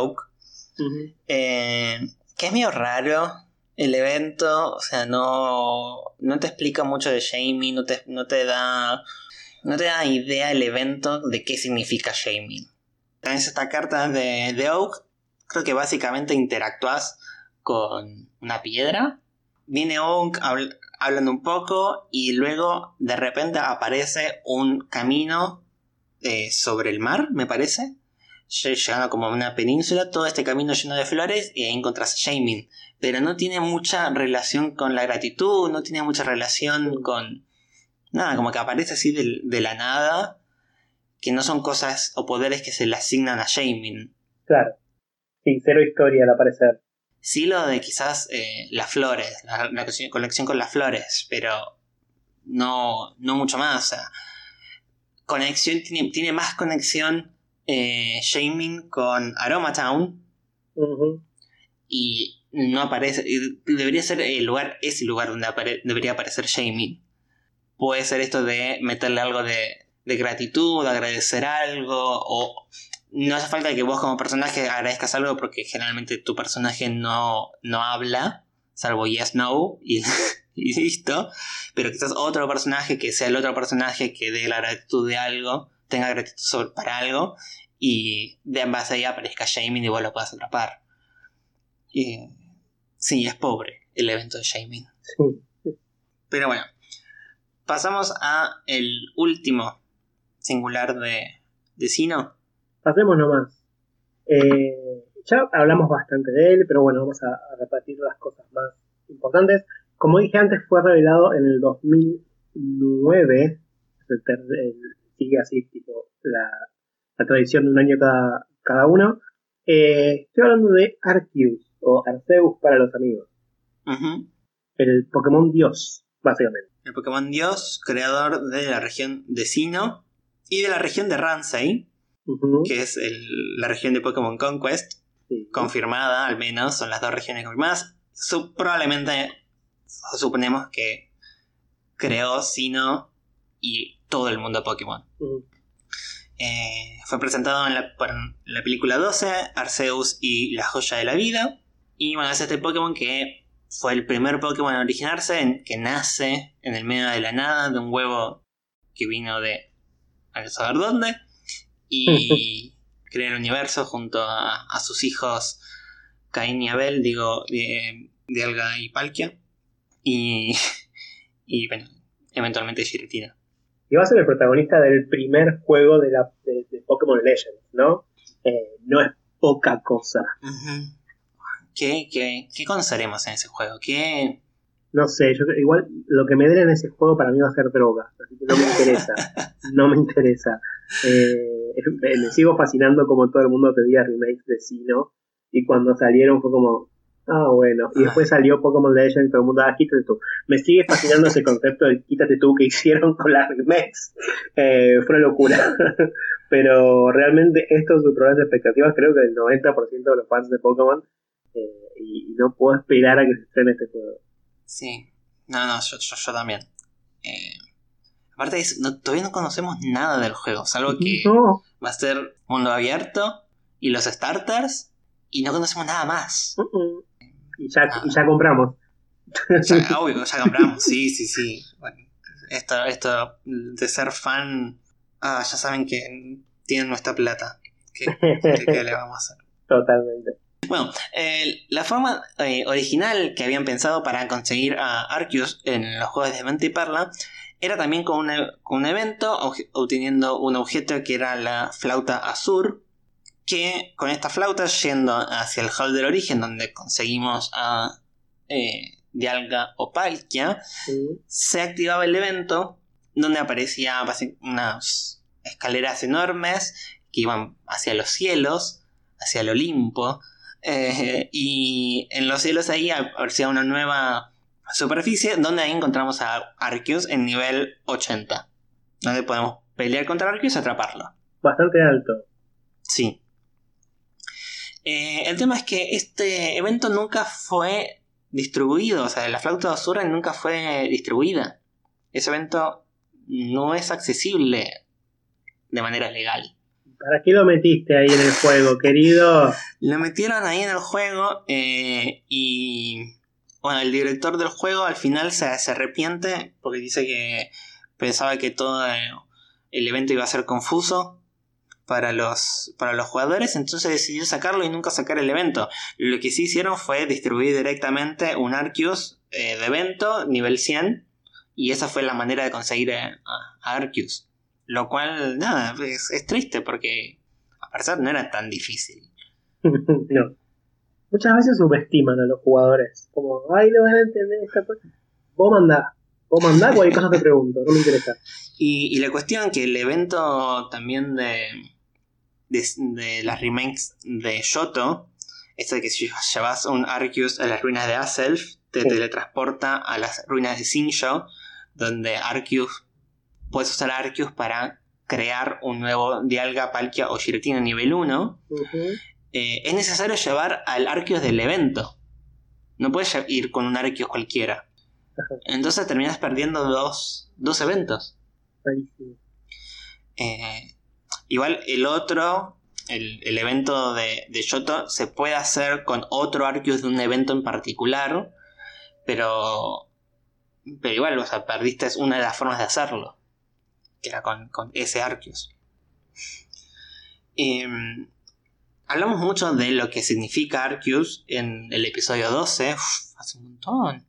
Eh, que es medio raro el evento, o sea, no, no te explica mucho de Shaming, no te, no te da no te da idea el evento de qué significa Shaming. Tenés esta carta de, de Oak, creo que básicamente interactúas con una piedra. Viene Oak hablando un poco y luego de repente aparece un camino eh, sobre el mar, me parece. Llegando como a una península, todo este camino lleno de flores y ahí encontrás a Jamin. Pero no tiene mucha relación con la gratitud, no tiene mucha relación con... Nada, como que aparece así de, la nada, que no son cosas o poderes que se le asignan a Jamin. Claro. Sí, cero historia al aparecer. Sí lo de quizás eh, las flores, la, conexión con las flores, pero no, no mucho más. conexión, tiene, más conexión eh, Shaming con Aroma Town. Y no aparece. Debería ser el lugar, ese lugar donde debería aparecer Shaming. Puede ser esto de meterle algo de, de gratitud, agradecer algo, o no hace falta que vos como personaje agradezcas algo porque generalmente tu personaje no, no habla, salvo yes, no, y, listo. Pero quizás otro personaje que sea el otro personaje que dé la gratitud de algo, tenga gratitud para algo y de en base ahí aparezca Shaming y vos lo puedas atrapar. Y, sí, es pobre el evento de Shaming. Pero bueno, pasamos a el último singular de, de Sino. Pasemos nomás. Eh, ya hablamos bastante de él, pero bueno, vamos a, repartir las cosas más importantes. Como dije antes, fue revelado en el 2009. Sigue así, tipo, la, tradición de un año cada, cada uno. Eh, estoy hablando de Arceus, o Arceus para los amigos. El Pokémon Dios, básicamente. El Pokémon Dios, creador de la región de Sino y de la región de Ransei, que es la región de Pokémon Conquest, confirmada al menos, son las dos regiones confirmadas. probablemente suponemos que creó Sino y todo el mundo Pokémon. Eh, fue presentado en la, la, película 12, Arceus y la joya de la vida. Y bueno, es este Pokémon que fue el primer Pokémon en originarse, que nace en el medio de la nada, de un huevo que vino de a saber dónde. Y crea el universo junto a, sus hijos Cain y Abel, digo, de, Alga y Palkia. Y, y bueno, eventualmente Giratina. Y va a ser el protagonista del primer juego de, la, de, Pokémon Legends, ¿no? Eh, no es poca cosa. ¿Qué, qué, qué conoceremos en ese juego? ¿Qué, no sé, yo igual lo que me den en ese juego para mí va a ser droga, así que no me interesa, no me interesa. Eh, me sigo fascinando como todo el mundo pedía remakes de Sino y cuando salieron fue como, ah bueno, y después salió Pokémon Legends y todo el mundo, ah, quítate tú. Me sigue fascinando ese concepto de quítate tú que hicieron con las remakes, eh, fue una locura. Pero realmente esto superó las expectativas, creo que el 90% de los fans de Pokémon eh, y no puedo esperar a que se estrene este juego. Sí, no, no, yo, yo, también. Eh, aparte, todavía no conocemos nada del juego, salvo que va a ser mundo abierto y los starters, y no conocemos nada más. Y, ya, ya compramos. Ya, obvio, ya compramos, sí, sí, sí. Bueno, esto, esto de ser fan, ah, ya saben que tienen nuestra plata. ¿Qué, qué le vamos a hacer? Totalmente. Bueno, la forma eh, original que habían pensado para conseguir a Arceus en los juegos de Diamante y Perla era también con, un evento obteniendo un objeto que era la flauta azur, que con esta flauta yendo hacia el hall del origen donde conseguimos a eh, Dialga o Palkia, se activaba el evento donde aparecía unas escaleras enormes que iban hacia los cielos, hacia el Olimpo, eh, y en los cielos ahí aparecía una nueva superficie donde ahí encontramos a Arceus en nivel 80. Donde podemos pelear contra Arceus y atraparlo. Bastante alto. Sí. Eh, el tema es que este evento nunca fue distribuido, o sea, la flauta de Osura nunca fue distribuida. Ese evento no es accesible de manera legal. ¿Para qué lo metiste ahí en el juego, querido? Lo metieron ahí en el juego eh, y bueno, el director del juego al final se, arrepiente porque dice que pensaba que todo el evento iba a ser confuso para los, para los jugadores, entonces decidió sacarlo y nunca sacar el evento. Lo que sí hicieron fue distribuir directamente un Arceus eh, de evento nivel 100 y esa fue la manera de conseguir a Arceus. Lo cual, nada, es, triste porque a parecer no era tan difícil. no. Muchas veces subestiman a los jugadores. Como, ay, no van a entender esta cosa. Vos mandá. Vos mandá cualquier cosa te pregunto, no me interesa. Y, la cuestión que el evento también de, de, las remakes de Shoto, esto de que si llevas un Arceus a las ruinas de Aself, te teletransporta a las ruinas de Sinjo, donde Arceus puedes usar Arceus para crear un nuevo Dialga, Palkia o Giratina nivel 1, eh, es necesario llevar al Arceus del evento. No puedes ir con un Arceus cualquiera. Entonces terminas perdiendo dos, dos eventos. Eh, igual el otro, el, evento de, de, Yoto, se puede hacer con otro Arceus de un evento en particular, pero, pero igual, o sea, perdiste una de las formas de hacerlo que era con, ese Arceus. Em, hablamos mucho de lo que significa Arceus en el episodio 12. hace un montón.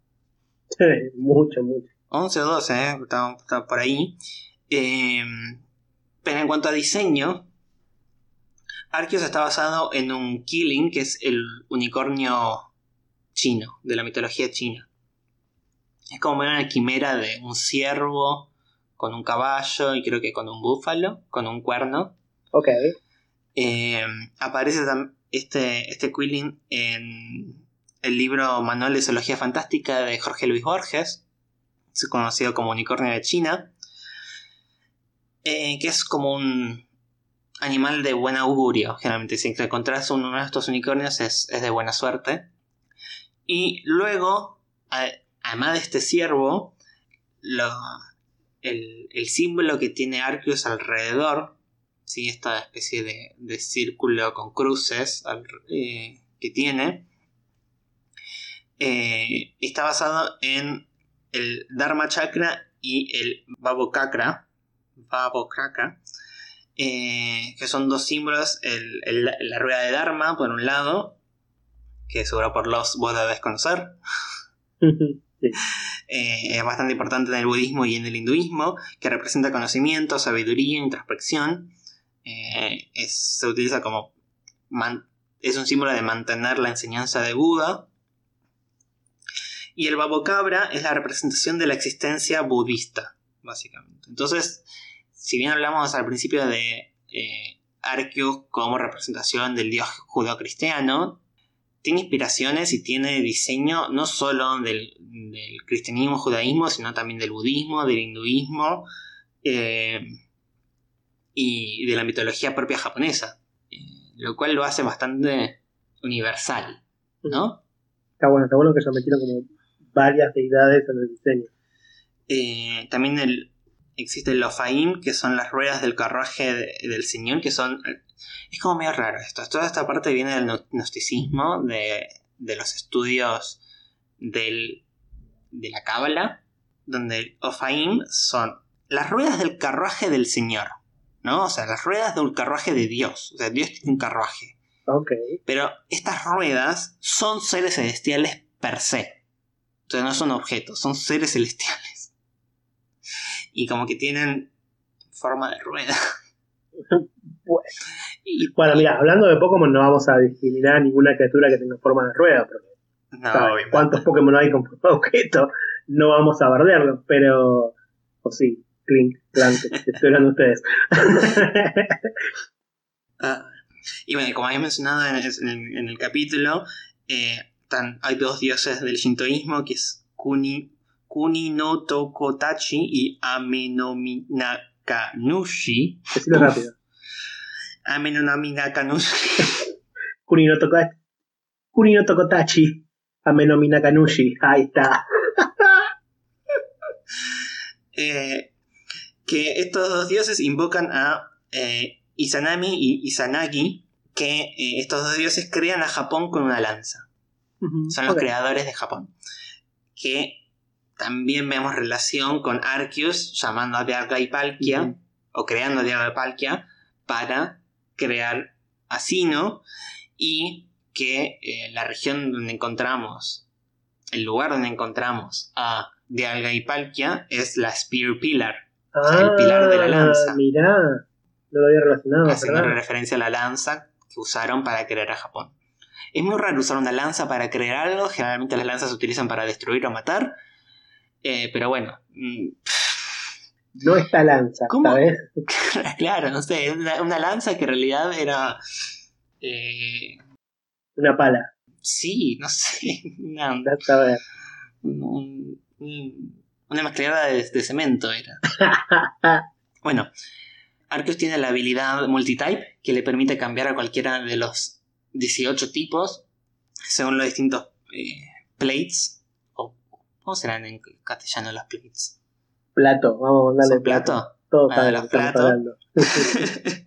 Sí, mucho, mucho. 11 o 12, ¿eh? está, por ahí. Em, pero en cuanto a diseño, Arceus está basado en un Killing, que es el unicornio chino, de la mitología china. Es como una quimera de un ciervo con un caballo y creo que con un búfalo, con un cuerno. Ok. Eh, aparece este, este Quilling en el libro Manual de Zoología Fantástica de Jorge Luis Borges, conocido como Unicornio de China, eh, que es como un animal de buen augurio. Generalmente, si encontrás uno de estos unicornios es, es de buena suerte. Y luego, además de este ciervo, el, símbolo que tiene Arceus alrededor, ¿sí? esta especie de, círculo con cruces eh, que tiene, eh, está basado en el Dharma Chakra y el Babokakra, Babokakra eh, que son dos símbolos, la rueda de Dharma por un lado que seguro por los vos debes conocer. Eh, es bastante importante en el budismo y en el hinduismo, que representa conocimiento, sabiduría, introspección. Eh, se utiliza como... es un símbolo de mantener la enseñanza de Buda. Y el babocabra es la representación de la existencia budista, básicamente. Entonces, si bien hablamos al principio de eh, Arceus como representación del dios judo-cristiano, tiene inspiraciones y tiene diseño no solo del, cristianismo, judaísmo, sino también del budismo, del hinduismo eh, y de la mitología propia japonesa, eh, lo cual lo hace bastante universal, ¿no? Está bueno, está bueno que se metieron como varias deidades en el diseño. Eh, también el, existe el Lofaim, que son las ruedas del carruaje del Señor, que son es como medio raro esto. Toda esta parte viene del gnosticismo, de, los estudios del, de la Cábala, donde el Ofaim son las ruedas del carruaje del Señor, ¿no? O sea, las ruedas de un carruaje de Dios. O sea, Dios tiene un carruaje. Ok. Pero estas ruedas son seres celestiales per se. Entonces no son objetos, son seres celestiales. Y como que tienen forma de rueda. Bueno, mira, hablando de Pokémon, no vamos a discriminar a ninguna criatura que tenga forma de rueda, porque no, ¿cuántos Pokémon hay con forma de objeto? No vamos a bardearlos, pero. O sí, Clink, Clank, estoy hablando de ustedes. Ah, y bueno, como había mencionado en el, capítulo, eh, hay dos dioses del shintoísmo, que es Kuni, Kuni no Tokotachi y Amenominakanushi. Decirlo rápido. Amenominakanushi. Kuni no Tokotachi. Kuni no Tokotachi. Amenominakanushi. Ahí está. Eh, que estos dos dioses invocan a eh, Izanami y Izanagi, que eh, estos dos dioses crean a Japón con una lanza. Son los creadores de Japón. Que también vemos relación con Arceus llamando a Dialga y Palkia, o creando a Dialga y Palkia, para crear Asino y que eh, la región donde encontramos, el lugar donde encontramos a Dialga y Palkia es la Spear Pillar, el pilar de la ah, lanza. Mirá, no lo había relacionado. Haciendo referencia a la lanza que usaron para crear a Japón. Es muy raro usar una lanza para crear algo, generalmente las lanzas se utilizan para destruir o matar, eh, pero bueno. Mm, no esta lanza, ¿sabes? claro, no sé, una, lanza que en realidad era... Eh, una pala. Sí, no sé. Una, una mezclada de, cemento era. bueno, Arceus tiene la habilidad multitype que le permite cambiar a cualquiera de los 18 tipos según los distintos eh, plates. ¿Cómo serán en castellano las plates? Plato, vamos a darle plato. plato. Todos ah, los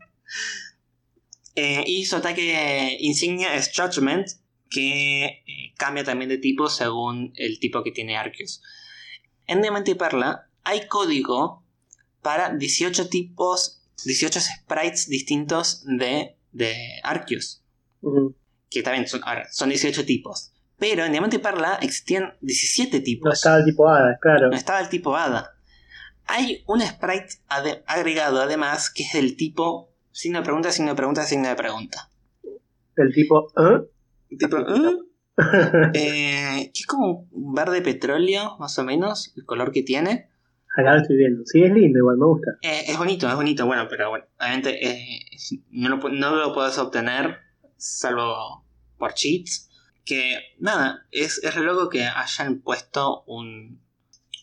eh, y su ataque insignia es Judgment, que eh, cambia también de tipo según el tipo que tiene Arceus. En Diamante y Perla hay código para 18 tipos 18 sprites distintos de, de Arceus. Que también son, ahora, son 18 tipos. Pero en Diamante y Perla existían 17 tipos. No estaba el tipo Hada, claro. No estaba el tipo Hada. Hay un sprite agregado además que es del tipo signo de pregunta, signo de pregunta, signo de pregunta. El tipo, ¿eh? Tipo, ¿eh? Eh, que es como un verde petróleo, más o menos, el color que tiene. Acá lo estoy viendo. Sí, es lindo, igual me gusta. Eh, es bonito, es bonito, bueno, pero bueno, obviamente eh, no, lo, pu- no lo puedes obtener salvo por cheats. Que nada, es, es re loco que hayan puesto un,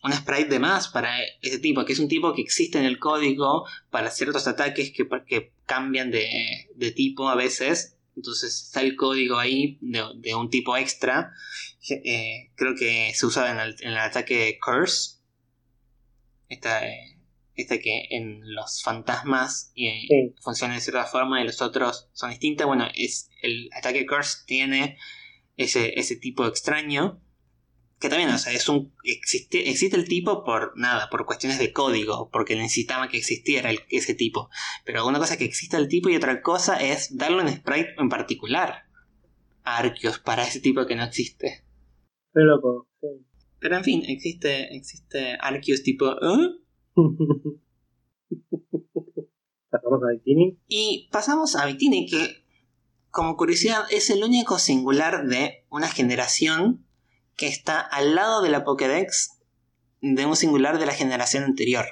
un sprite de más para ese tipo, que es un tipo que existe en el código para ciertos ataques que, que cambian de, de tipo a veces. Entonces está el código ahí de, de un tipo extra. eh, creo que se usa en el, en el ataque Curse. Esta, eh, este que en los fantasmas eh, Sí. funciona de cierta forma y los otros son distintos. Bueno, es el ataque Curse tiene ese, ese tipo extraño. Que también, o sea, es un. Existe, existe el tipo por nada, por cuestiones de código, porque necesitaba que existiera el- ese tipo. Pero una cosa es que exista el tipo y otra cosa es darle un sprite en particular a Arceus para ese tipo que no existe. Qué loco. Sí. Pero en fin, existe, existe Arceus tipo. ¿eh? Pasamos a Bikini. Y pasamos a Victini, que como curiosidad es el único singular de una generación que está al lado de la Pokédex de un singular de la generación anterior.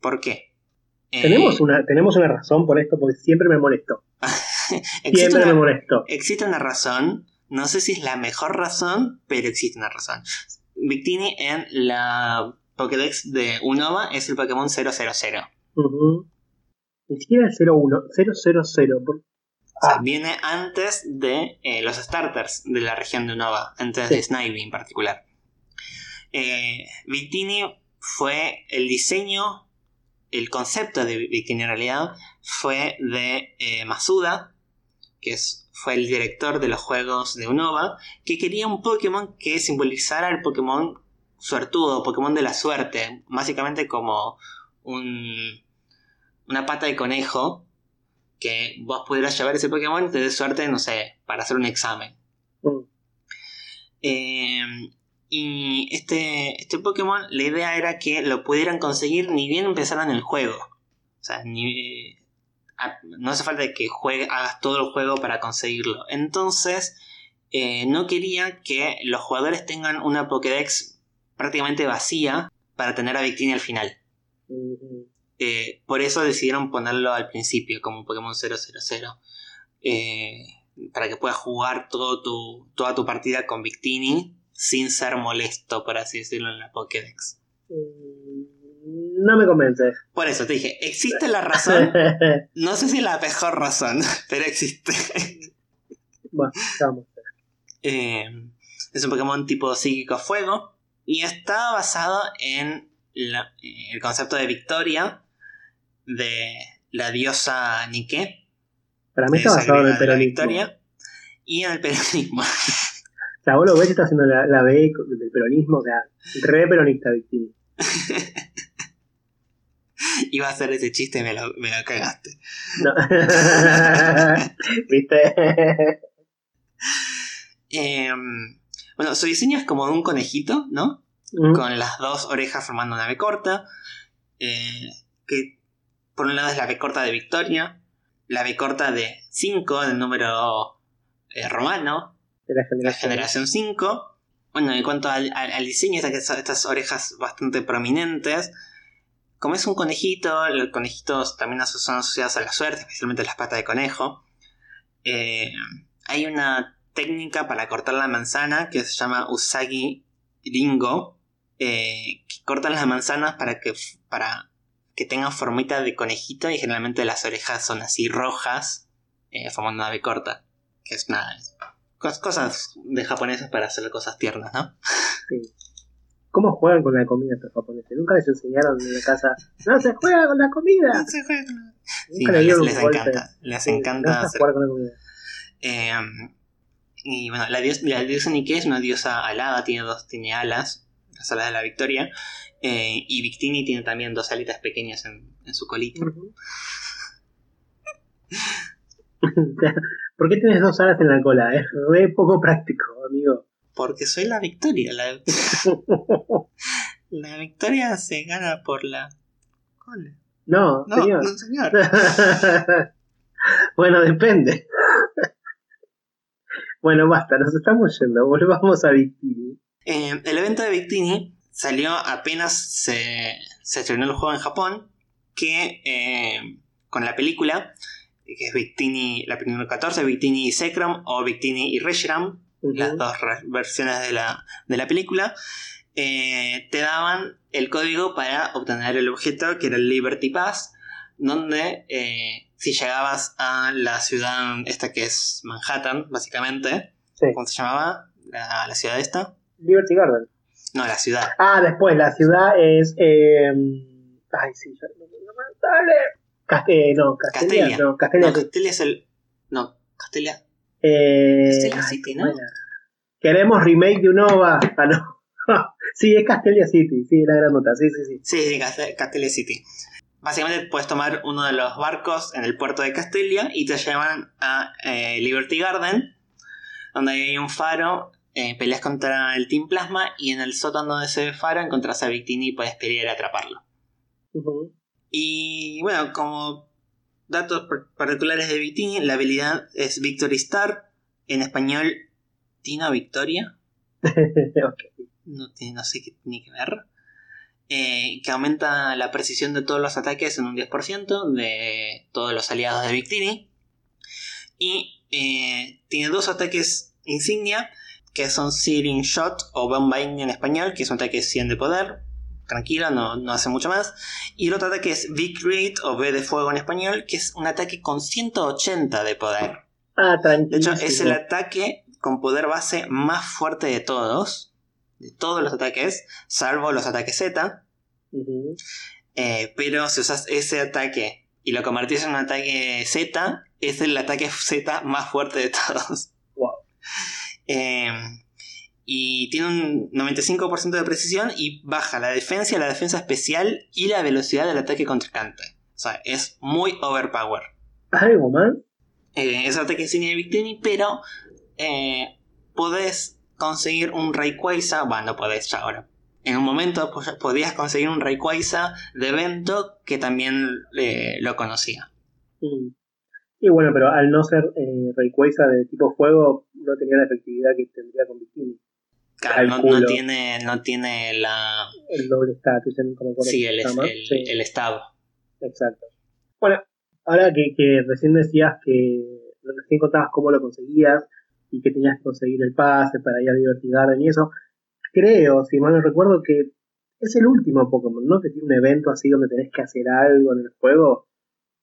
¿Por qué? Eh, Tenemos, una, tenemos una razón por esto, porque siempre me molestó. Siempre una, me molestó. existe una razón, no sé si es la mejor razón, pero existe una razón. Victini en la Pokédex de Unova es el Pokémon 000. Ujú. Ni siquiera el 01, 000. por- O sea, Ah. viene antes de eh, los starters de la región de Unova, antes de. Snivy en particular. Eh, Victini fue el diseño, el concepto de Victini en realidad fue de eh, Masuda, que es, fue el director de los juegos de Unova, que quería un Pokémon que simbolizara el Pokémon suertudo, Pokémon de la suerte, básicamente como un, una pata de conejo que vos pudieras llevar ese Pokémon y te dé suerte, no sé, para hacer un examen. Mm. Eh, y este, este Pokémon, la idea era que lo pudieran conseguir ni bien empezaran el juego. O sea, ni, a- no hace falta que juegue, hagas todo el juego para conseguirlo. Entonces, eh, no quería que los jugadores tengan una Pokédex prácticamente vacía para tener a Victini al final. Eh, por eso decidieron ponerlo al principio como Pokémon 000. Eh, para que puedas jugar todo tu, toda tu partida con Victini sin ser molesto, por así decirlo, en la Pokédex. Mm, No me convence. Por eso te dije, existe la razón. No sé si la mejor razón, pero existe. bueno, vamos. Eh, es un Pokémon tipo psíquico fuego y está basado en la- el concepto de victoria de la diosa Nike. Para mí está basado en el peronismo. victoria y en el peronismo. O sea, vos lo ves está haciendo la, la B del peronismo, o sea, re peronista, Victini. Iba a hacer ese chiste y me lo, me lo cagaste. No. ¿Viste? Eh, bueno, su diseño es como de un conejito, ¿no? Mm, Con las dos orejas formando una B corta. eh, que por un lado es la B corta de Victoria. La B corta de 5, del número eh, romano. de la La generación. generación 5. Bueno, en cuanto al, al- al diseño, estas, orejas bastante prominentes. Como es un conejito, los conejitos también son asociados a la suerte, especialmente las patas de conejo. Eh, hay una técnica para cortar la manzana que se llama Usagi Ringo. eh, que cortan las manzanas para que, para que tengan formita de conejito y generalmente las orejas son así rojas, eh, formando una B corta. Que es nada, es cosas de japoneses para hacer cosas tiernas, ¿no? Sí. ¿Cómo juegan con la comida estos japoneses? Nunca les enseñaron en la casa. ¡No se juega con la comida! Sí, Nunca no, le les, dieron les encanta, les Sí, encanta no se hacer jugar con la comida. Eh, y bueno, la, dios- la diosa Nike es una diosa alada, tiene dos, tiene alas, las alas de la victoria. Eh, y Victini tiene también dos alitas pequeñas en, en su colita. ¿Por qué tienes dos alas en la cola? Es re poco práctico, amigo. Porque soy la victoria. La, la victoria se gana por la cola. No, No, señor. no, señor. bueno, depende. bueno, basta, nos estamos yendo. Volvamos a Victini. Eh, el evento de Victini salió apenas se, se estrenó el juego en Japón, que eh, con la película, que es Victini, la primera 14, Victini y o Victini y Reshiram, las dos versiones de la, de la película, eh, te daban el código para obtener el objeto, que era el Liberty Pass, donde eh, si llegabas a la ciudad esta que es Manhattan, básicamente, Sí. ¿cómo se llamaba? La, la ciudad esta. Liberty Garden. No, la ciudad. Ah, después, la ciudad es. Eh... Ay, sí, ya. no, Dale. Caste- no, Castelia. Castelia. No, Castelia. No. Castelia es el. No, Castelia. Eh, Castelia City, ¿cómo ¿no? Queremos remake de Unova. Ah, no. sí, es Castelia City. Sí, la gran nota. Sí, sí, sí. Sí, sí, Caste- Castelia City. Básicamente puedes tomar uno de los barcos en el puerto de Castelia y te llevan a eh, Liberty Garden, donde hay un faro, eh, peleas contra el Team Plasma y en el sótano de ese faro encontrás a Victini y puedes pelear y atraparlo. Y bueno, como datos par- particulares de Victini, la habilidad es Victory Star, en español Tina Victoria. Ok. no, tiene, no sé qué tiene que ver. Eh, que aumenta la precisión de todos los ataques en un 10% de todos los aliados de Victini. Y eh, tiene dos ataques insignia, que son Searing Shot o Bombing en español, que es un ataque 100 de poder. Tranquilo, no, no hace mucho más. Y el otro ataque es Big Rate o B de fuego en español, que es un ataque con 180 de poder. Ah. De hecho, es el ataque con poder base más fuerte de todos. De todos los ataques, salvo los ataques Z. Eh, pero si usas ese ataque y lo convertís en un ataque Z, es el ataque Z más fuerte de todos. Wow. Eh, y tiene un 95% de precisión y baja la defensa, la defensa especial y la velocidad del ataque contrincante. O sea, es muy overpower. ¿Algo más? Eh, es ataque insignia de Victini, pero eh, podés conseguir un Rayquaza, bueno, no podés ya ahora. En un momento po- podías conseguir un Rayquaza de evento que también eh, lo conocía. Mm. Y bueno, pero al no ser eh, Rayquaza de tipo fuego, no tenía la efectividad que tendría con Bikini. Claro, no, tiene, no tiene la. El doble status, nunca me acuerdo Sí, el, el, Sí, el stab. exacto. Bueno, ahora que, que recién decías que recién contabas cómo lo conseguías y que tenías que conseguir el pase para ir a Liberty Garden y eso, creo, si mal no recuerdo, que es el último Pokémon, ¿no? Que tiene un evento así donde tenés que hacer algo en el juego.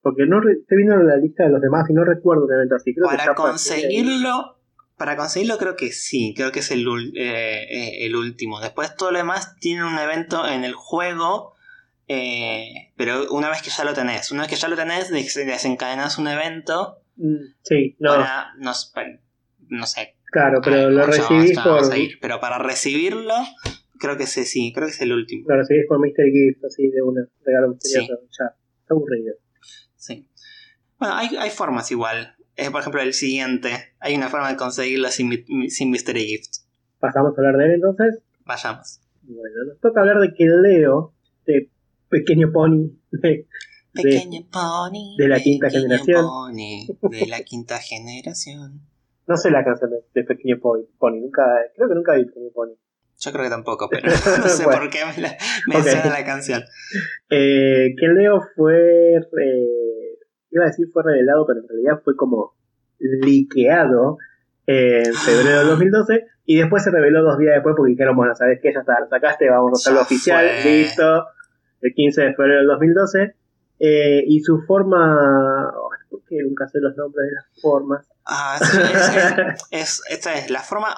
Porque no re- estoy viendo la lista de los demás y no recuerdo un evento así. Creo Para fue- conseguirlo, para conseguirlo creo que sí, creo que es el, eh, eh, el último. Después todo lo demás tiene un evento en el juego, eh, pero una vez que ya lo tenés, una vez que ya lo tenés, des- desencadenás un evento Mm, Sí, no, para, no, s- para- no sé, claro, pero lo recibís por, pero para recibirlo, creo que sí, sí, creo que es el último. lo recibís por Mystery Gift, así de un regalo misterioso. Ya, está aburrido. Sí. Bueno, hay, hay formas igual. Es por ejemplo el siguiente. Hay una forma de conseguirlo sin, mi- sin Mystery Gift. Pasamos a hablar de él entonces. Vayamos. Bueno, nos toca hablar de que Leo, de Pequeño Pony, de, de- Pequeño pony. de la quinta pequeño generación. pony, de la quinta generación. no sé la canción de, de Pequeño Pony, Pony, nunca, creo que nunca vi Pequeño Pony. Yo creo que tampoco, pero no sé Bueno. por qué me, la, me suena Ok. la canción. Eh, que Leo fue, eh, iba a decir fue revelado, pero en realidad fue como liqueado en febrero del 2012 y después se reveló dos días después porque dijeron, bueno, sabes que ya está, lo sacaste, vamos a hacerlo oficial, fue. listo, el 15 de febrero del 2012. Eh, y su forma, ay, ¿por qué nunca sé los nombres de las formas? Ah, sí, es, es- es- esta es la forma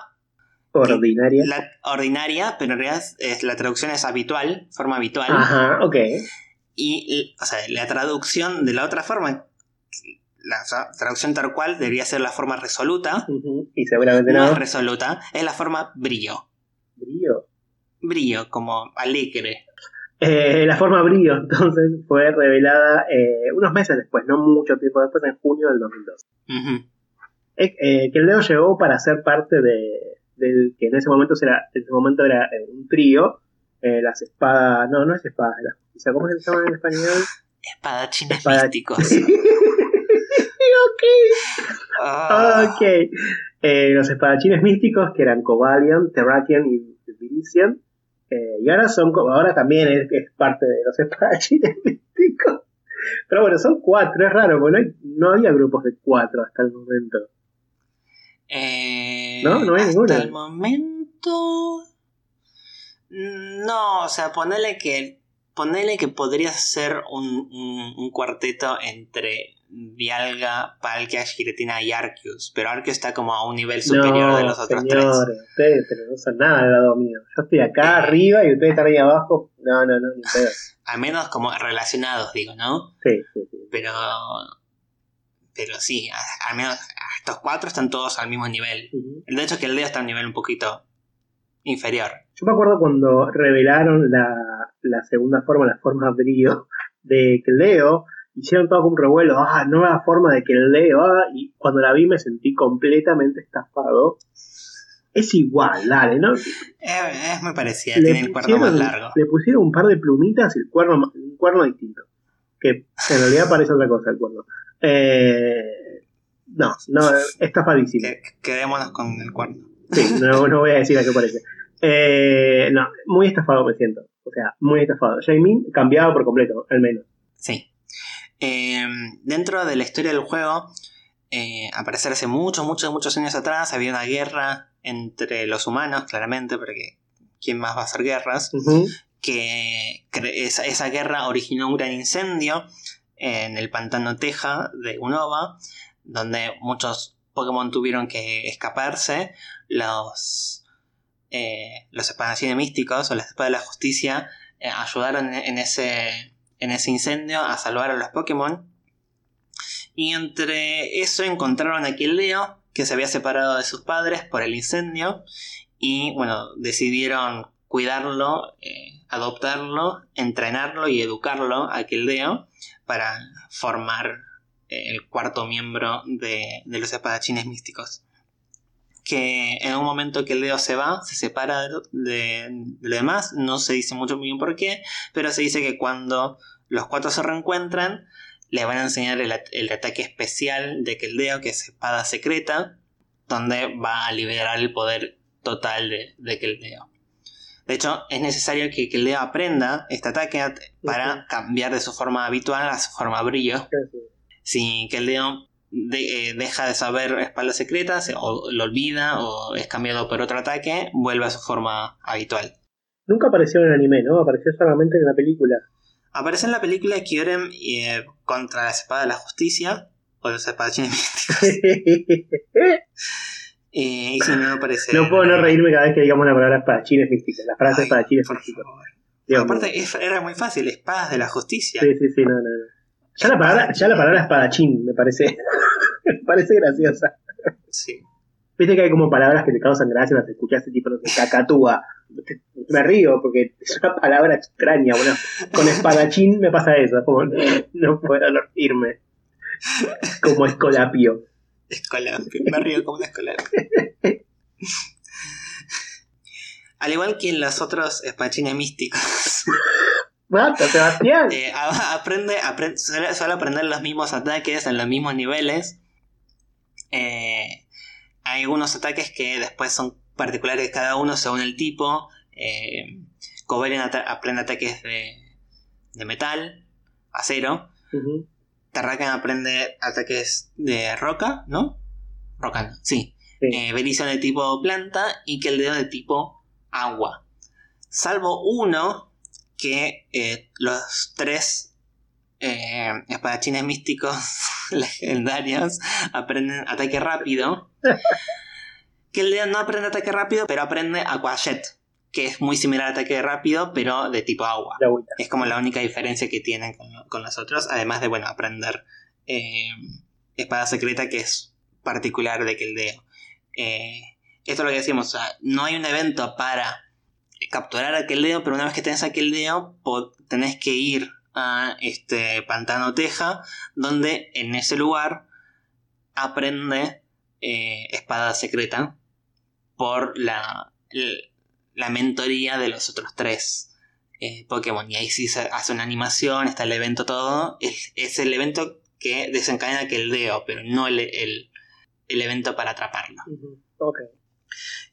Ordinaria. la ordinaria, pero en realidad es, la traducción es habitual, forma habitual. Ajá, ok. Y, o sea, la traducción de la otra forma, la tra- traducción tal cual debería ser la forma resoluta. Y seguramente No no. es resoluta, es la forma brillo. Brillo. Brillo, como alegre. Eh, la forma brillo, entonces, fue revelada eh, unos meses después, no mucho tiempo después, en junio del 2002. Ujú. Eh, eh, que llegó para ser parte de, del que en ese momento era, en ese momento era eh, un trío, las espadas, no, no es espadas, la justicia, ¿cómo se llaman en español? Espadachines Espada- místicos. ok. Ah. Ok. Eh, los espadachines místicos que eran Cobalion, Terrakion y Virizion. Eh, y ahora son ahora también es, es parte de los espadachines místicos. Pero bueno, son cuatro, es raro, porque no, hay- no había grupos de cuatro hasta el momento. Eh, No, no hay hasta ninguna. el momento. mm, No, o sea, ponele que. Ponele que podría ser un, un- un cuarteto entre Dialga, Palkia, Giratina y Arceus. Pero Arceus está como a un nivel superior no, de los otros señores, tres. ustedes pero no son nada del lado mío. Yo estoy acá arriba y ustedes están ahí abajo. No, no, no, ni pedo. Al menos como relacionados, digo, ¿no? Sí, sí, sí. Pero. Pero sí, al menos estos cuatro están todos al mismo nivel. Ujú. De hecho, que el Leo está a un nivel un poquito inferior. Yo me acuerdo cuando revelaron la, la segunda forma, la forma brillo de Leo, hicieron todo como un revuelo, ah, nueva forma de Leo, ah, y cuando la vi me sentí completamente estafado. Es igual, dale, ¿no? Es, es muy parecida, tiene el cuerno más largo. le pusieron un par de plumitas y el cuerno, un cuerno distinto. Que en realidad parece otra cosa el cuerno. Eh, no, no, estafadísimo. Que- quedémonos con el cuerno. Sí, no, no voy a decir a qué parece. Eh, no, muy estafado me siento. O sea, muy estafado. Jamin cambiado por completo, al menos. Sí. Eh, dentro de la historia del juego, eh, a parecer hace muchos, muchos, muchos años atrás, había una guerra entre los humanos, claramente, porque ¿quién más va a hacer guerras? Ujú. que cre- esa, esa guerra originó un gran incendio en el pantano Teja de Unova, donde muchos Pokémon tuvieron que escaparse. Los, eh, los místicos o las espadas de la justicia eh, ayudaron en, ese, en ese incendio a salvar a los Pokémon. Y entre eso encontraron a Leo que se había separado de sus padres por el incendio. Y bueno, decidieron cuidarlo, eh, adoptarlo, entrenarlo y educarlo a Kildeo para formar el cuarto miembro de, de los espadachines místicos. Que en un momento que Kildeo se va, se separa de, de, de lo demás, no se dice mucho muy bien por qué, pero se dice que cuando los cuatro se reencuentran, le van a enseñar el, at- el ataque especial de Keldeo, que es espada secreta, donde va a liberar el poder total de, de Keldeo. De hecho, es necesario que Keldeo aprenda este ataque at- para cambiar de su forma habitual a su forma brillo. Si Keldeo de- eh, deja de saber espada secreta, se- o lo olvida, o es cambiado por otro ataque, vuelve a su forma habitual. Nunca apareció en el anime, ¿no? Apareció solamente en la película. Aparece en la película Kyurem eh, contra la espada de la justicia, o los espadachines místicos. Eh, y si no aparece. no puedo no reírme cada vez que digamos la palabra espadachines místicos. La frase Ay, espadachines místicos. Aparte, es- era muy fácil: espadas de la justicia. Sí, sí, sí, no, no, no. Ya la palabra, ya la palabra espadachín me parece, me parece graciosa. Sí. Viste que hay como palabras que te causan gracia, las escuchas tipo, no sé, cacatúa. Me río porque es una palabra extraña. Bueno, con espadachín me pasa eso, como no puedo irme. Como escolapio. Escolar. Me río como un escolar. Al igual que en los otros espadachines místicos, Basta, Sebastián. eh, aprende, apren- suele, suele aprender los mismos ataques en los mismos niveles. Eh, hay algunos ataques que después son particulares cada uno según el tipo. Eh, ata- aprende ataques de, de metal, acero. Terrakion aprende ataques de roca, ¿no? Roca, sí. Sí. Eh, de tipo planta y Keldeo de tipo agua. Salvo uno que eh, los tres eh, espadachines místicos legendarios aprenden ataque rápido. Keldeo no aprende ataque rápido, pero aprende Aquajet, que es muy similar a ataque rápido, pero de tipo agua. Es como la única diferencia que tienen con, con los otros, además de, bueno, aprender eh, espada secreta que es particular de Keldeo. Eh, esto es lo que decimos, o sea, no hay un evento para capturar aquel dedo, pero una vez que tenés aquel dedo, tenés que ir a este pantano Teja, donde en ese lugar aprende eh, espada secreta por la, la mentoría de los otros tres eh, Pokémon. Y ahí sí se hace una animación, está el evento todo. Es, el evento que desencadena aquel dedo, pero no el, el, evento para atraparlo.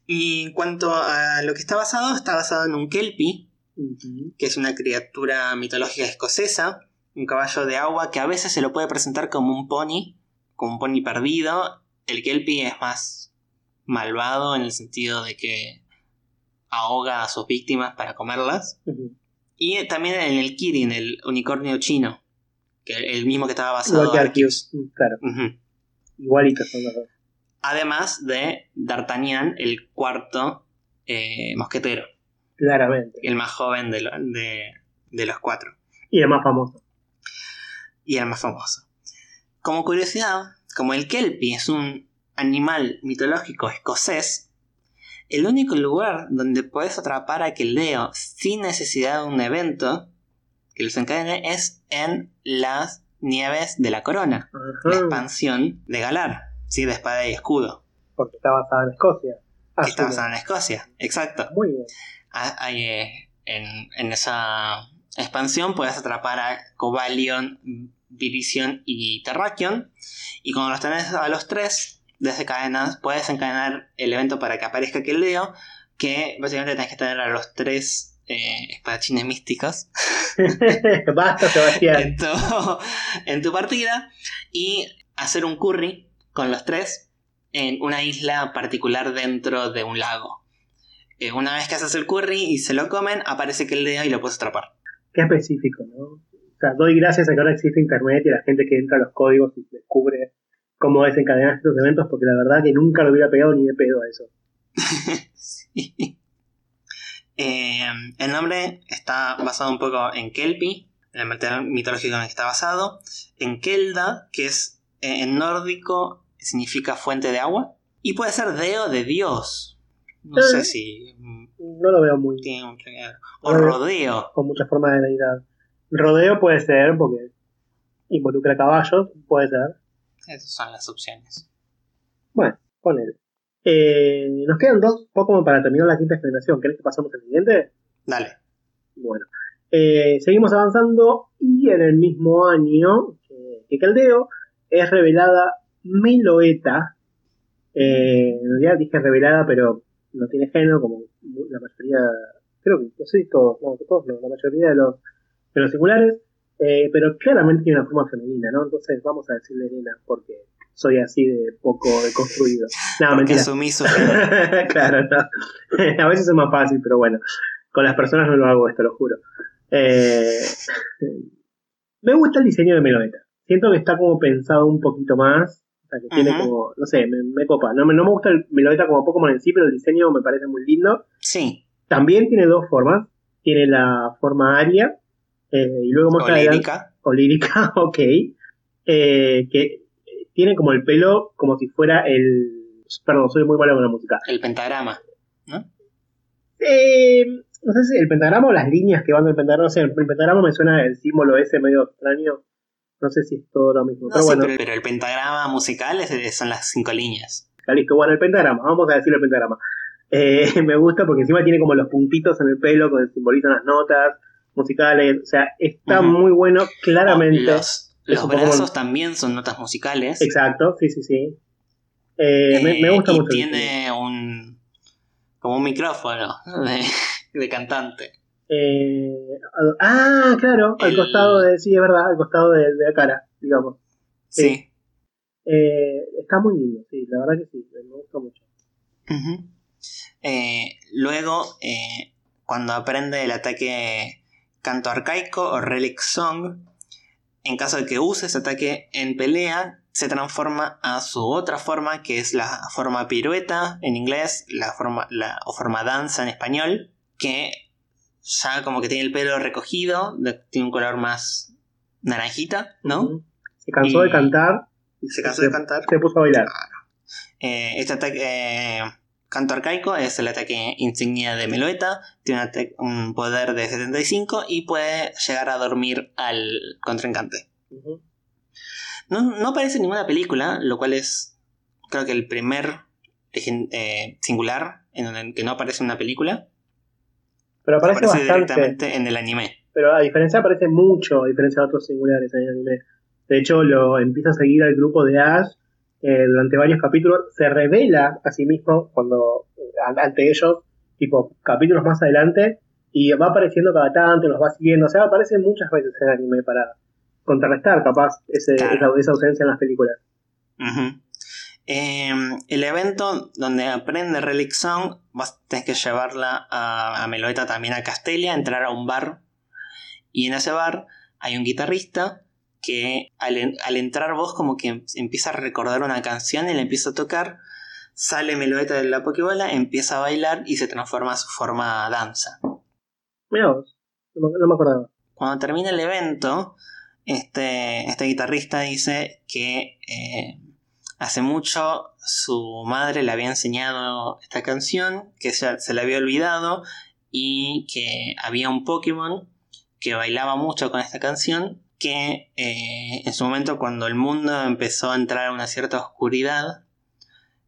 Y en cuanto a lo que está basado, está basado en un Kelpie, que es una criatura mitológica escocesa, un caballo de agua que a veces se lo puede presentar como un pony, como un pony perdido. El Kelpie es más malvado en el sentido de que ahoga a sus víctimas para comerlas. Y también en el Kirin, el unicornio chino, que el mismo que estaba basado en Arceus. Claro. Igualito son los dos. Además de D'Artagnan, el cuarto eh, mosquetero. Claramente. El más joven de, de, los cuatro. Y el más famoso. Y el más famoso. Como curiosidad, como el Kelpie es un animal mitológico escocés, el único lugar donde puedes atrapar a Keldeo sin necesidad de un evento que los encadene es en las nieves de la corona, la expansión de Galar. Sí, de espada y escudo. Porque está basada en Escocia. está basada en Escocia, exacto. Muy bien. Eh, en, esa expansión puedes atrapar a Cobalion, Virizion y Terrakion. Y cuando los tenés a los tres desencadenas, puedes encadenar el evento para que aparezca aquel Leo. Que básicamente tenés que tener a los tres eh, espadachines místicos. Basta, Sebastián. en, tu, en tu partida. Y hacer un curry con los tres en una isla particular dentro de un lago. Eh, una vez que haces el curry y se lo comen, aparece que el dedo y lo puedes atrapar. Qué específico, ¿no? O sea, doy gracias a que ahora existe internet y a la gente que entra a los códigos y descubre cómo desencadenar estos eventos, porque la verdad que nunca lo hubiera pegado ni de pedo a eso. Eh, el nombre está basado un poco en Kelpie, en el material mitológico en el que está basado, en Kelda, que es eh, en nórdico significa fuente de agua. Y puede ser deo de Dios. No sé eh, si. No lo veo muy. O rodeo. Con muchas formas de deidad. Rodeo puede ser, porque involucra caballos, puede ser. Esas son las opciones. Bueno, con él. Eh, nos quedan dos Pokémon para terminar la quinta generación. ¿Querés que pasemos al siguiente? Dale. Bueno. seguimos avanzando y en el mismo año que, que Caldeo es revelada Meloeta. Eh, realidad dije revelada, pero no tiene género, como la mayoría, creo que, no sé todos, no, todos no, la mayoría de los, de los singulares, eh, pero claramente tiene una forma femenina, ¿no? Entonces vamos a decirle Elena, porque soy así de poco deconstruido. No, mentira. sumiso. claro, no. a veces es más fácil, pero bueno, con las personas no lo hago esto, lo juro. Eh, me gusta el diseño de Meloeta. Siento que está como pensado un poquito más que tiene como, no sé, me, copa. No, no me gusta el Melodeta como Pokémon en sí, pero el diseño me parece muy lindo. Sí. También tiene dos formas. Tiene la forma aria eh, y luego más o lírica. O lírica, ok. Eh, que tiene como el pelo como si fuera el... Perdón, soy muy malo con la música. El pentagrama, ¿no? Eh, no sé si el pentagrama o las líneas que van del pentagrama. O sea, el pentagrama me suena el símbolo ese medio extraño. No sé si es todo lo mismo. pero, bueno. pero, el pentagrama musical son las cinco líneas. listo. Bueno, el pentagrama, vamos a decir el pentagrama. Eh, me gusta porque encima tiene como los puntitos en el pelo que simbolizan las notas musicales. O sea, está muy bueno, claramente. los, brazos también son notas musicales. Exacto, sí, sí, sí. Eh, me, gusta y mucho. Tiene un. como un micrófono de cantante. Eh, ah, claro, al costado de, sí, es verdad, al costado de, la cara, digamos. Sí. Eh, está muy lindo, sí, la verdad que sí, me gusta mucho. Eh, luego, cuando aprende el ataque canto arcaico o relic song, en caso de que use ese ataque en pelea, se transforma a su otra forma, que es la forma pirueta en inglés, la forma, la, o forma danza en español, que ya como que tiene el pelo recogido, tiene un color más naranjita, ¿no? Se cansó de cantar. Se cansó de cantar. Se puso a bailar. Eh, este ataque, eh, canto arcaico es el ataque insignia de Meloeta, tiene un, poder de 75 y puede llegar a dormir al contrincante. no, aparece en ninguna película, lo cual es creo que el primer eh, singular en el que no aparece en una película. Pero aparece, directamente en el anime. Pero a diferencia aparece mucho, a diferencia de otros singulares en el anime. De hecho, lo empieza a seguir al grupo de Ash eh, durante varios capítulos, se revela a sí mismo cuando ante ellos, tipo capítulos más adelante, y va apareciendo cada tanto, los va siguiendo, o sea, aparece muchas veces en el anime para contrarrestar capaz ese, esa, ausencia en las películas. Em, el evento donde aprende Relic Song, vas a que llevarla a, a Meloeta también a Castelia, entrar a un bar, y en ese bar hay un guitarrista que al, entrar vos como que empieza a recordar una canción y la empieza a tocar, sale Meloeta de la Pokébola, empieza a bailar y se transforma a su forma danza. Mira vos, no, me acordaba. Cuando termina el evento, este, este guitarrista dice que eh, hace mucho su madre le había enseñado esta canción, que se, se le había olvidado y que había un Pokémon que bailaba mucho con esta canción que eh, en su momento cuando el mundo empezó a entrar a una cierta oscuridad,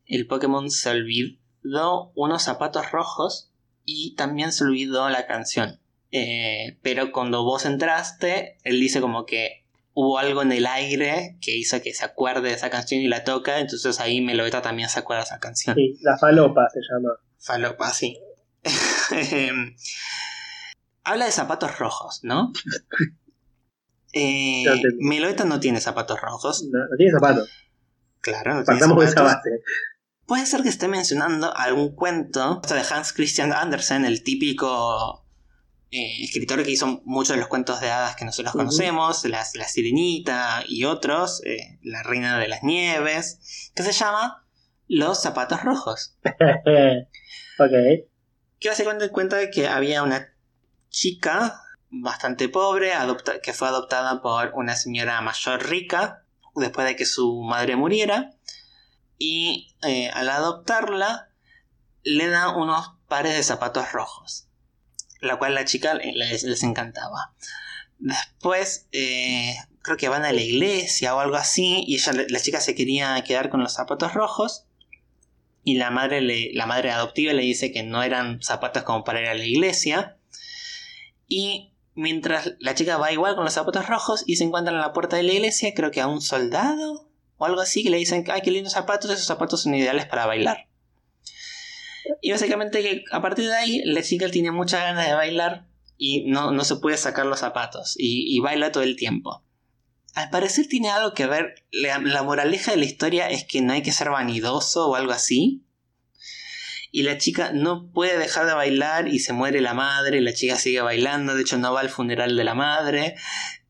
el Pokémon se olvidó unos zapatos rojos y también se olvidó la canción. Eh, pero cuando vos entraste, él dice como que hubo algo en el aire que hizo que se acuerde de esa canción y la toca, entonces ahí Meloeta también se acuerda de esa canción. Sí, la falopa se llama. Falopa, sí. Habla de zapatos rojos, ¿no? Eh, Meloeta no tiene zapatos rojos. No, tiene zapatos. Claro, no tiene zapatos. esa base. Puede ser que esté mencionando algún cuento de Hans Christian Andersen, el típico eh, escritor que hizo muchos de los cuentos de hadas que nosotros conocemos, la, Sirenita y otros, eh, La Reina de las Nieves, que se llama Los Zapatos Rojos. ok. Que básicamente cuenta de que había una chica bastante pobre, que fue adoptada por una señora mayor rica después de que su madre muriera. Y eh, al adoptarla, le da unos pares de zapatos rojos, la cual la chica les, encantaba. Después, eh, creo que van a la iglesia o algo así, y ella, la chica se quería quedar con los zapatos rojos. Y la madre, le, la madre adoptiva le dice que no eran zapatos como para ir a la iglesia. Y mientras la chica va igual con los zapatos rojos y se encuentra en la puerta de la iglesia, creo que a un soldado o algo así, que le dicen, ay, qué lindos zapatos, esos zapatos son ideales para bailar. Y básicamente que a partir de ahí la chica tiene muchas ganas de bailar y no, no se puede sacar los zapatos y, baila todo el tiempo. Al parecer tiene algo que ver, la moraleja de la historia es que no hay que ser vanidoso o algo así, y la chica no puede dejar de bailar y se muere la madre, la chica sigue bailando, de hecho no va al funeral de la madre.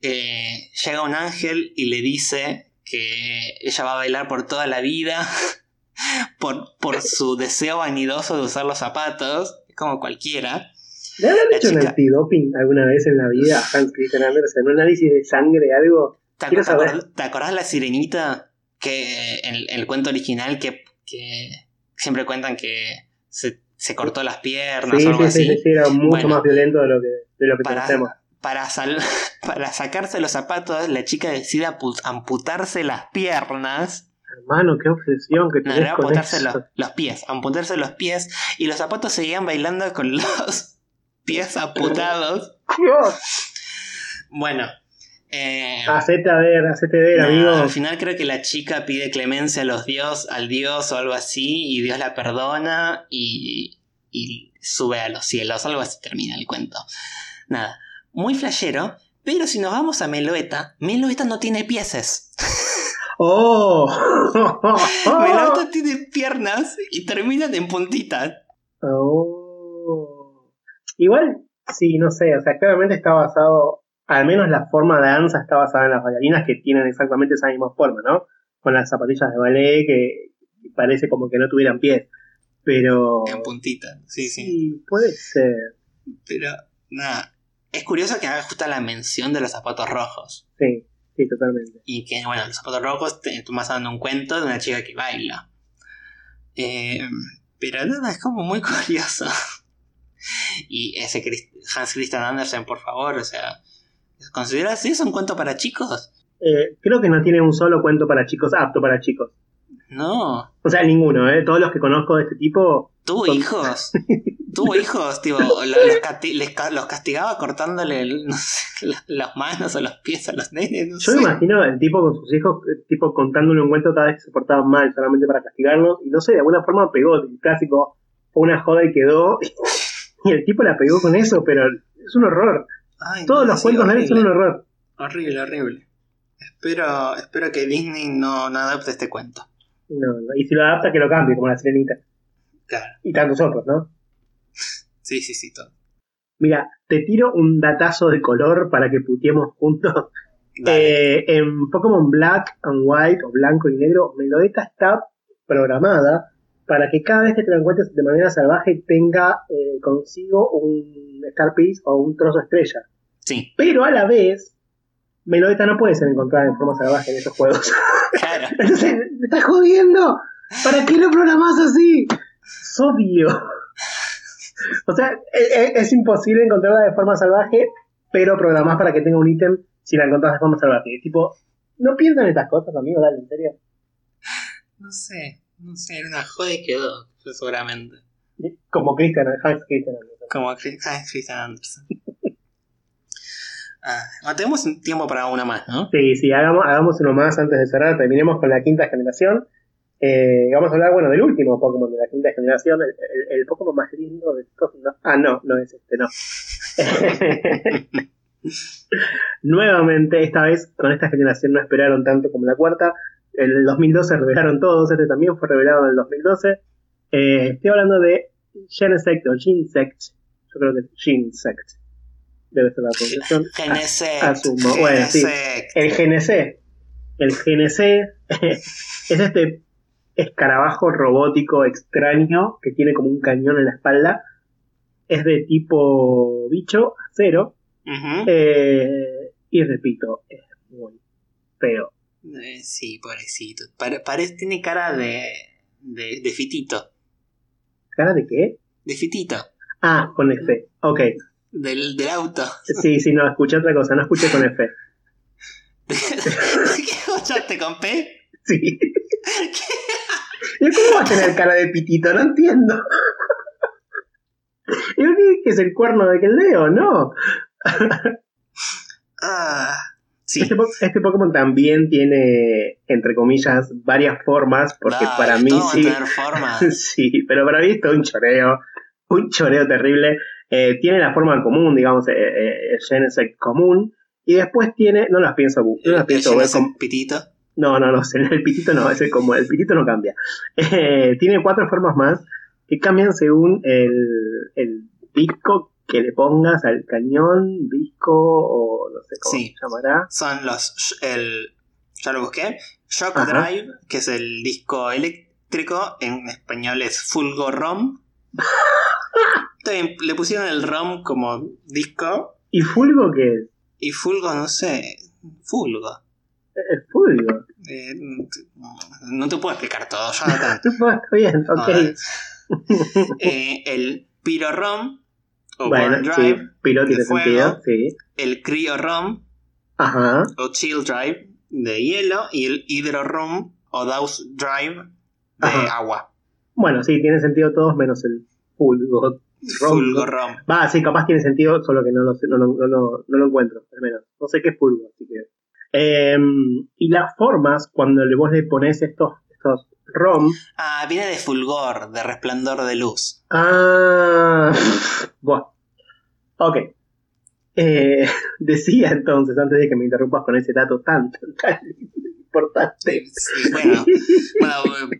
Eh, llega un ángel y le dice que ella va a bailar por toda la vida, por, por su deseo vanidoso de usar los zapatos, como cualquiera. ¿Le habrán hecho un antidoping alguna vez en la vida a Hans Christian Andersen? ¿Un análisis de sangre, algo? ¿Te, acordás, ¿Te acordás la sirenita que en, el cuento original que, que siempre cuentan que se, cortó las piernas o algo así. Sí, sí, era mucho más violento de lo que, de lo que para, Para, para sacarse los zapatos, la chica decide amputarse las piernas. Hermano, qué obsesión que tenés no, con amputarse Los, los, pies, amputarse los pies y los zapatos seguían bailando con los pies amputados. Dios. Bueno, eh, hacete a ver, hacete ver, amigo. Al final creo que la chica pide clemencia a los dios, al dios o algo así, y Dios la perdona y, y sube a los cielos, algo así termina el cuento. Nada, muy flashero, pero si nos vamos a Meloeta, Meloeta no tiene pieses. ¡Oh! Meloeta tiene piernas y terminan en puntitas. ¡Oh! Igual, sí, no sé, o sea, claramente está basado al menos la forma de danza está basada en las bailarinas que tienen exactamente esa misma forma, ¿no? Con las zapatillas de ballet que parece como que no tuvieran pies. Pero. En puntita, sí, sí. Sí, puede ser. Pero, nada. Es curioso que haga justo la mención de los zapatos rojos. Sí, sí, totalmente. Y que, bueno, los zapatos rojos, tú vas dando un cuento de una chica que baila. Eh, Pero nada, es como muy curioso. Y ese Hans Christian Andersen, por favor, o sea, ¿consideras eso un cuento para chicos? Eh, creo que no tiene un solo cuento para chicos apto para chicos. No. O sea, ninguno, ¿eh? Todos los que conozco de este tipo. ¿Tuvo hijos? ¿Tuvo hijos? Tipo, lo- los, les ca- los castigaba cortándole el- no sé, la- las manos o los pies a los nenes. No Yo sé. me imagino el tipo con sus hijos, eh, tipo contándole un cuento cada vez que se portaban mal, solamente para castigarlos. Y no sé, de alguna forma pegó. El clásico, una joda y quedó. Y el tipo la pegó con eso, pero es un horror. Ay, Todos no, los sí, cuentos de él son un horror. Horrible, horrible. Espero, espero que Disney no, no adopte este cuento. No, no. Y si lo adapta, que lo cambie, como la sirenita. Claro. Y tantos otros, ¿no? Sí, sí, sí, todo. Mira, te tiro un datazo de color para que puteemos juntos. Eh, en Pokémon Black and White o blanco y negro, Melodeta está programada para que cada vez que te la encuentres de manera salvaje tenga eh, consigo un Star Piece o un trozo estrella. Sí, Pero a la vez, Melodeta no puede ser encontrada en forma salvaje en esos juegos. claro. Entonces, me estás jodiendo. ¿Para qué lo programás así? Es obvio. O sea, e- e- es, imposible encontrarla de forma salvaje, pero programás para que tenga un ítem si la encontrás de forma salvaje. Tipo, no piensan en estas cosas, amigo, dale, en serio. No sé, no sé, era una joda y quedó, seguramente. Como Christian, Hans Christian. Andersen. Como Hans Christian Andersen. Ah, tenemos un tiempo para una más, ¿no? Sí, sí, hagamos, hagamos uno más antes de cerrar. Terminemos con la quinta generación. Eh, vamos a hablar, bueno, del último Pokémon de la quinta generación, el, el- el Pokémon más lindo de todos. no. Ah, no, no es este, no. Nuevamente, esta vez con esta generación no esperaron tanto como la cuarta. En el 2012 revelaron todos, este también fue revelado en el 2012. Eh, estoy hablando de Genesect o Ginsect. Yo creo que es Ginsect. Debe ser la pronunciación. Genesect. asumo, bueno, sí. Genesect. El GNC. El GNC es este escarabajo robótico extraño que tiene como un cañón en la espalda. Es de tipo bicho, acero. Eh, y repito, es muy feo. Eh, sí, pobrecito. Pare- parece, tiene cara de, de, de fitito. ¿Cara de qué? De fitito. Ah, con F. Ok. Del, del auto. Sí, sí, no, escuché otra cosa, no escuché con F. ¿Qué escuchaste con P? Sí. ¿Y cómo va a tener cara de pitito? No entiendo. Yo dije que es el cuerno de que leo, ¿no? Ah, sí. Este, este Pokémon también tiene, entre comillas, varias formas, porque Dale, para mí sí. sí, pero para mí es todo un choreo, un choreo terrible. Eh, tiene la forma común, digamos, eh, eh, el Genesect común, y después tiene, no las pienso, no las pienso ver como- pitito. No, no, no, el pitito no, ese como el pitito no cambia. Eh, tiene cuatro formas más que cambian según el, el disco que le pongas al cañón, disco o no sé cómo Sí. se llamará. Son los. El, ya lo busqué. Shock Ajá. Drive, que es el disco eléctrico. En español es Fulgo ROM. También le pusieron el ROM como disco. ¿Y Fulgo qué es? Y Fulgo, no sé. Fulgo. Es Fulgo. Eh, no te puedo explicar todo, Jonathan. Bueno, bien, ok. Eh, el Pyro ROM. O bueno, sí, Drive. Pilo de tiene fuego. sentido, sí. El Cryo ROM. Ajá. o Chill Drive de hielo y el Hydro Room o Douse Drive de Ajá. agua. Bueno, sí, tiene sentido todos menos el Fulgo. Fulgo Rom. Va, sí, capaz tiene sentido, solo que no lo, sé- no lo encuentro, al menos. No sé qué es Fulgo, así que. Em, y las formas, cuando vos le pones estos, estos ROM, Ah, viene de fulgor, de resplandor de luz. Ah, bueno. Ok. Eh, decía entonces, antes de que me interrumpas con ese dato tan, tan, tan importante. Sí, bueno, bueno,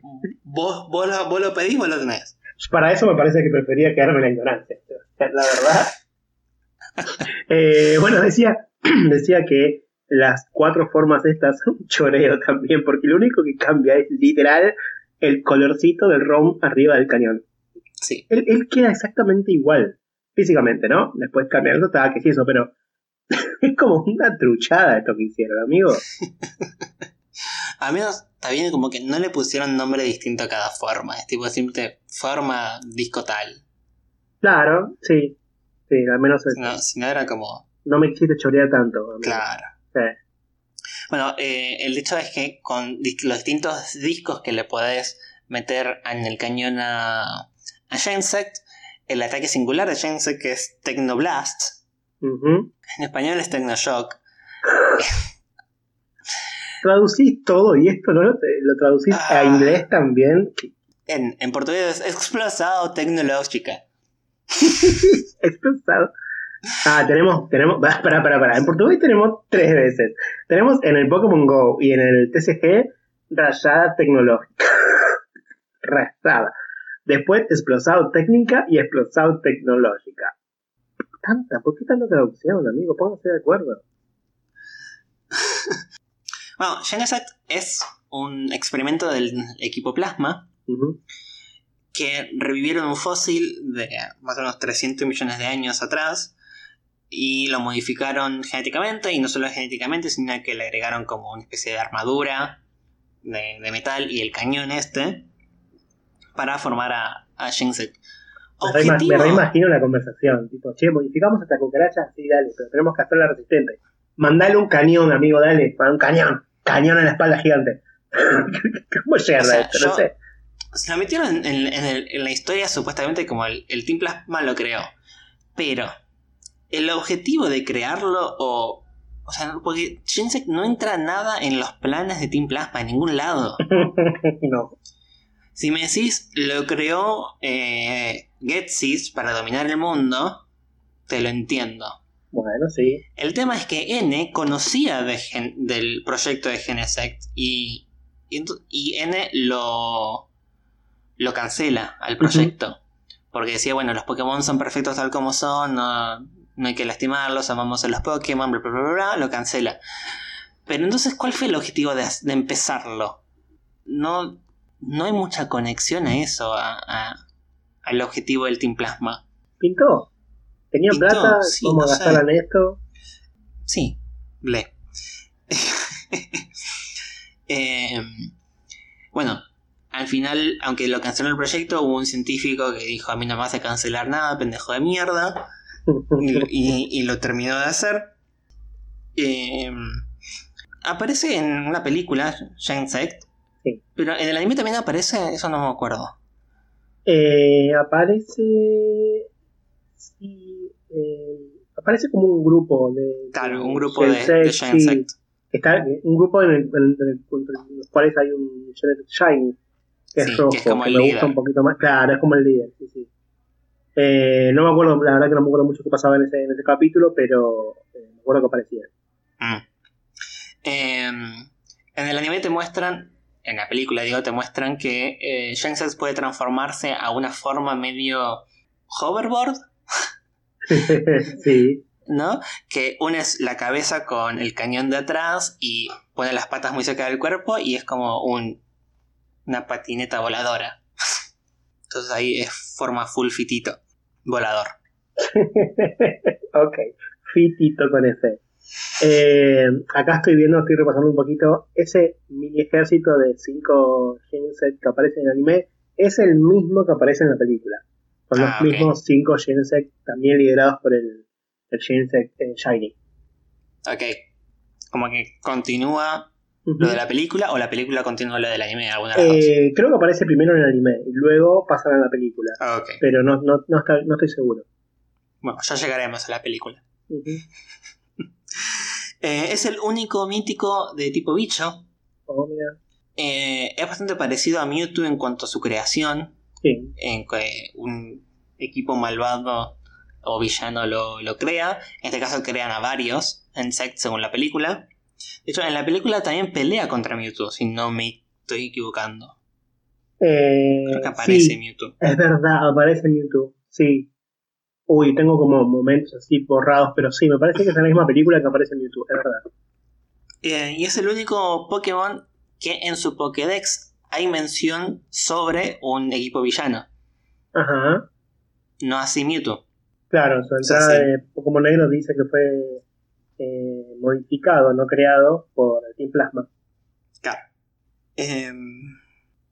vos, vos, lo, vos lo pedís, vos lo tenés. Para eso me parece que prefería quedarme en la ignorancia. La verdad. Eh, bueno, decía, decía que las cuatro formas estas son un choreo también, porque lo único que cambia es literal el colorcito del ROM arriba del cañón. Sí. él, él queda exactamente igual, físicamente, ¿no? Después cambia el ataque y eso, pero es como una truchada esto que hicieron, amigo. A menos está bien como que no le pusieron nombre distinto a cada forma. Es tipo simple forma disco tal. Claro, sí. Sí, al menos. No, si no era como. No me quisiste chorear tanto. amigo. Claro. Sí. Bueno, eh, el hecho es que con los distintos discos que le podés meter en el cañón a, a el ataque singular de Gensect que es Technoblast, en español es Technoshock. Traducís todo y esto no lo, lo traducís Ah. a inglés también. En, en portugués es Explosado Tecnológica. Explosado. Ah, tenemos, tenemos, para, para, para. En portugués tenemos tres veces. Tenemos en el Pokémon Go y en el TCG rayada tecnológica. rayada. Después explosado técnica y explosado tecnológica. Tanta, ¿por qué tanta traducción, amigo? Pónganse de acuerdo. Bueno, Genesect es un experimento del equipo Plasma que revivieron un fósil de más o menos 300 millones de años atrás y lo modificaron genéticamente y no solo genéticamente sino que le agregaron como una especie de armadura de, de metal y el cañón este para formar a, a Shinset. Me, reima- Objetivo- me reimagino la conversación. Tipo, che, modificamos esta cucaracha, sí, dale, pero tenemos que hacerla resistente. Mandale un cañón, amigo, dale, un cañón. Cañón en la espalda gigante. ¿Cómo llega O sea, esto? No sé. Se lo metieron en, en- en el- en la historia supuestamente como el, el Team Plasma lo creó. Pero el objetivo de crearlo o... O sea, porque Shinsek no entra nada en los planes de Team Plasma en ningún lado. no. Si me decís, lo creó eh, Getsys para dominar el mundo, te lo entiendo. Bueno, sí. El tema es que N conocía de Gen- del proyecto de Genesect y, y N lo, lo cancela al proyecto. Porque decía, bueno, los Pokémon son perfectos tal como son, no, no hay que lastimarlos, amamos a los Pokémon, bla, bla, bla, lo cancela. Pero entonces, ¿cuál fue el objetivo de, de empezarlo? No, no hay mucha conexión a eso, a, a- al objetivo del Team Plasma. Pintó. Tenía Pintó, plata, sí, vamos no esto. Sí, lee. Eh, bueno, al final, aunque lo canceló el proyecto, hubo un científico que dijo: A mí no me vas a cancelar nada, pendejo de mierda. Y, y- y lo terminó de hacer. Eh, aparece en una película, Sect. Sí. Pero en el anime también aparece, eso no me acuerdo. Eh, aparece. Sí, eh, aparece como un grupo de. Claro, un grupo de, de Gensect, sí. Sect. Está un grupo en, el, en, el- en los cuales hay un Shiny, que es que rojo, es como que el me líder. gusta un poquito más. Claro, es como el líder, sí, sí. Eh, no me acuerdo, la verdad que no me acuerdo mucho qué pasaba en ese, en ese capítulo, pero eh, me acuerdo que aparecía. Mm. Em, en el anime te muestran, en la película digo, te muestran que eh, Shensex puede transformarse a una forma medio hoverboard, sí, ¿no? Que unes la cabeza con el cañón de atrás y pone las patas muy cerca del cuerpo y es como un, una patineta voladora. Entonces ahí es forma full fitito, volador. ok, fitito con ese. Eh, acá estoy viendo, estoy repasando un poquito. Ese mini ejército de 5 Genesect que aparece en el anime es el mismo que aparece en la película. Son Ah, los ok. mismos 5 Genesect también liderados por el, el Genesect eh, Shiny. Ok. Como que continúa Lo de la película o la película continúa lo del anime, alguna de las dos. Eh, creo que aparece primero en el anime y luego pasan a la película. Ah, Ok. Pero no, no, no, está- no estoy seguro. Bueno, ya llegaremos a la película. Eh, es el único mítico de tipo bicho. Oh, mira. Eh, es bastante parecido a Mewtwo en cuanto a su creación. Sí. En que un equipo malvado o villano lo, lo crea. En este caso crean a varios Insect según la película. De hecho, en la película también pelea contra Mewtwo, si no me estoy equivocando. Eh, Creo que aparece sí, Mewtwo. es verdad, aparece YouTube. Sí. Uy, tengo como momentos así borrados, pero sí, me parece que es en la misma película que aparece en YouTube, es verdad. Eh, y es el único Pokémon que en su Pokédex hay mención sobre un equipo villano. Ajá. No así Mewtwo. Claro, su entrada sí. de Pokémon Negro dice que fue eh, modificado, no creado por el Team Plasma. Claro. Em,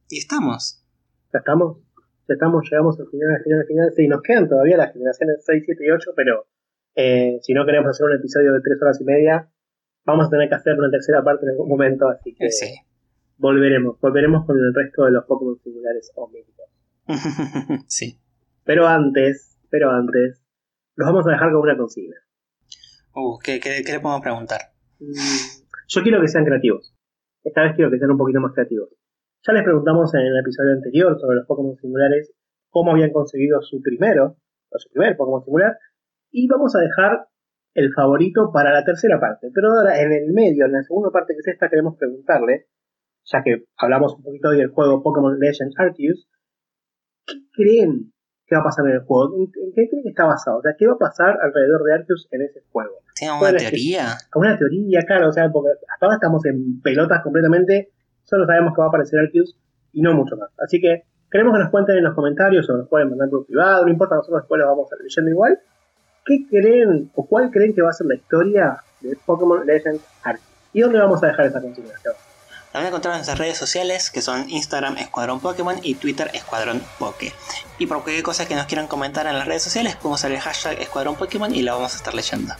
y estamos. Ya estamos. Ya estamos, llegamos al final, al final, al final. Sí, nos quedan todavía las generaciones 6, 7 y 8, pero eh, si no queremos hacer un episodio de 3 horas y media, vamos a tener que hacer una tercera parte en algún momento, así que Sí. volveremos. Volveremos con el resto de los Pokémon singulares o míticos. sí. Pero antes, pero antes, los vamos a dejar con una consigna. Uh, ¿qué, qué, qué le podemos preguntar? Mm, Yo quiero que sean creativos. Esta vez quiero que sean un poquito más creativos. Ya les preguntamos en el episodio anterior sobre los Pokémon singulares cómo habían conseguido su primero, o su primer Pokémon singular, y vamos a dejar el favorito para la tercera parte. Pero ahora, en el medio, en la segunda parte que es esta, queremos preguntarle, ya que hablamos un poquito hoy del juego Pokémon Legends Arceus, ¿qué creen que va a pasar en el juego? ¿En, en qué creen que está basado? O sea, ¿qué va a pasar alrededor de Arceus en ese juego? ¿Tiene ¿Cuál alguna es que- teoría? una teoría, claro, o sea, porque hasta ahora estamos en pelotas completamente, solo sabemos que va a aparecer Arceus y no mucho más. Así que queremos que nos cuenten en los comentarios o nos pueden mandar por privado, no importa, nosotros después lo vamos a ir leyendo igual. ¿Qué creen o cuál creen que va a ser la historia de Pokémon Legends Arceus? ¿Y dónde vamos a dejar esa consigna? Seba? La van a encontrar en nuestras redes sociales que son Instagram Escuadrón Pokémon y Twitter Escuadrón Poke. Y por cualquier cosa que nos quieran comentar en las redes sociales, podemos usar el hashtag Escuadrón Pokémon y la vamos a estar leyendo.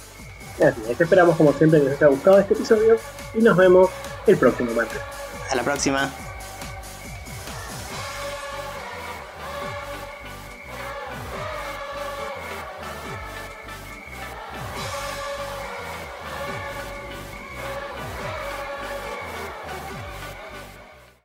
Así es, esperamos como siempre que les haya gustado este episodio y nos vemos el próximo martes. Hasta la próxima.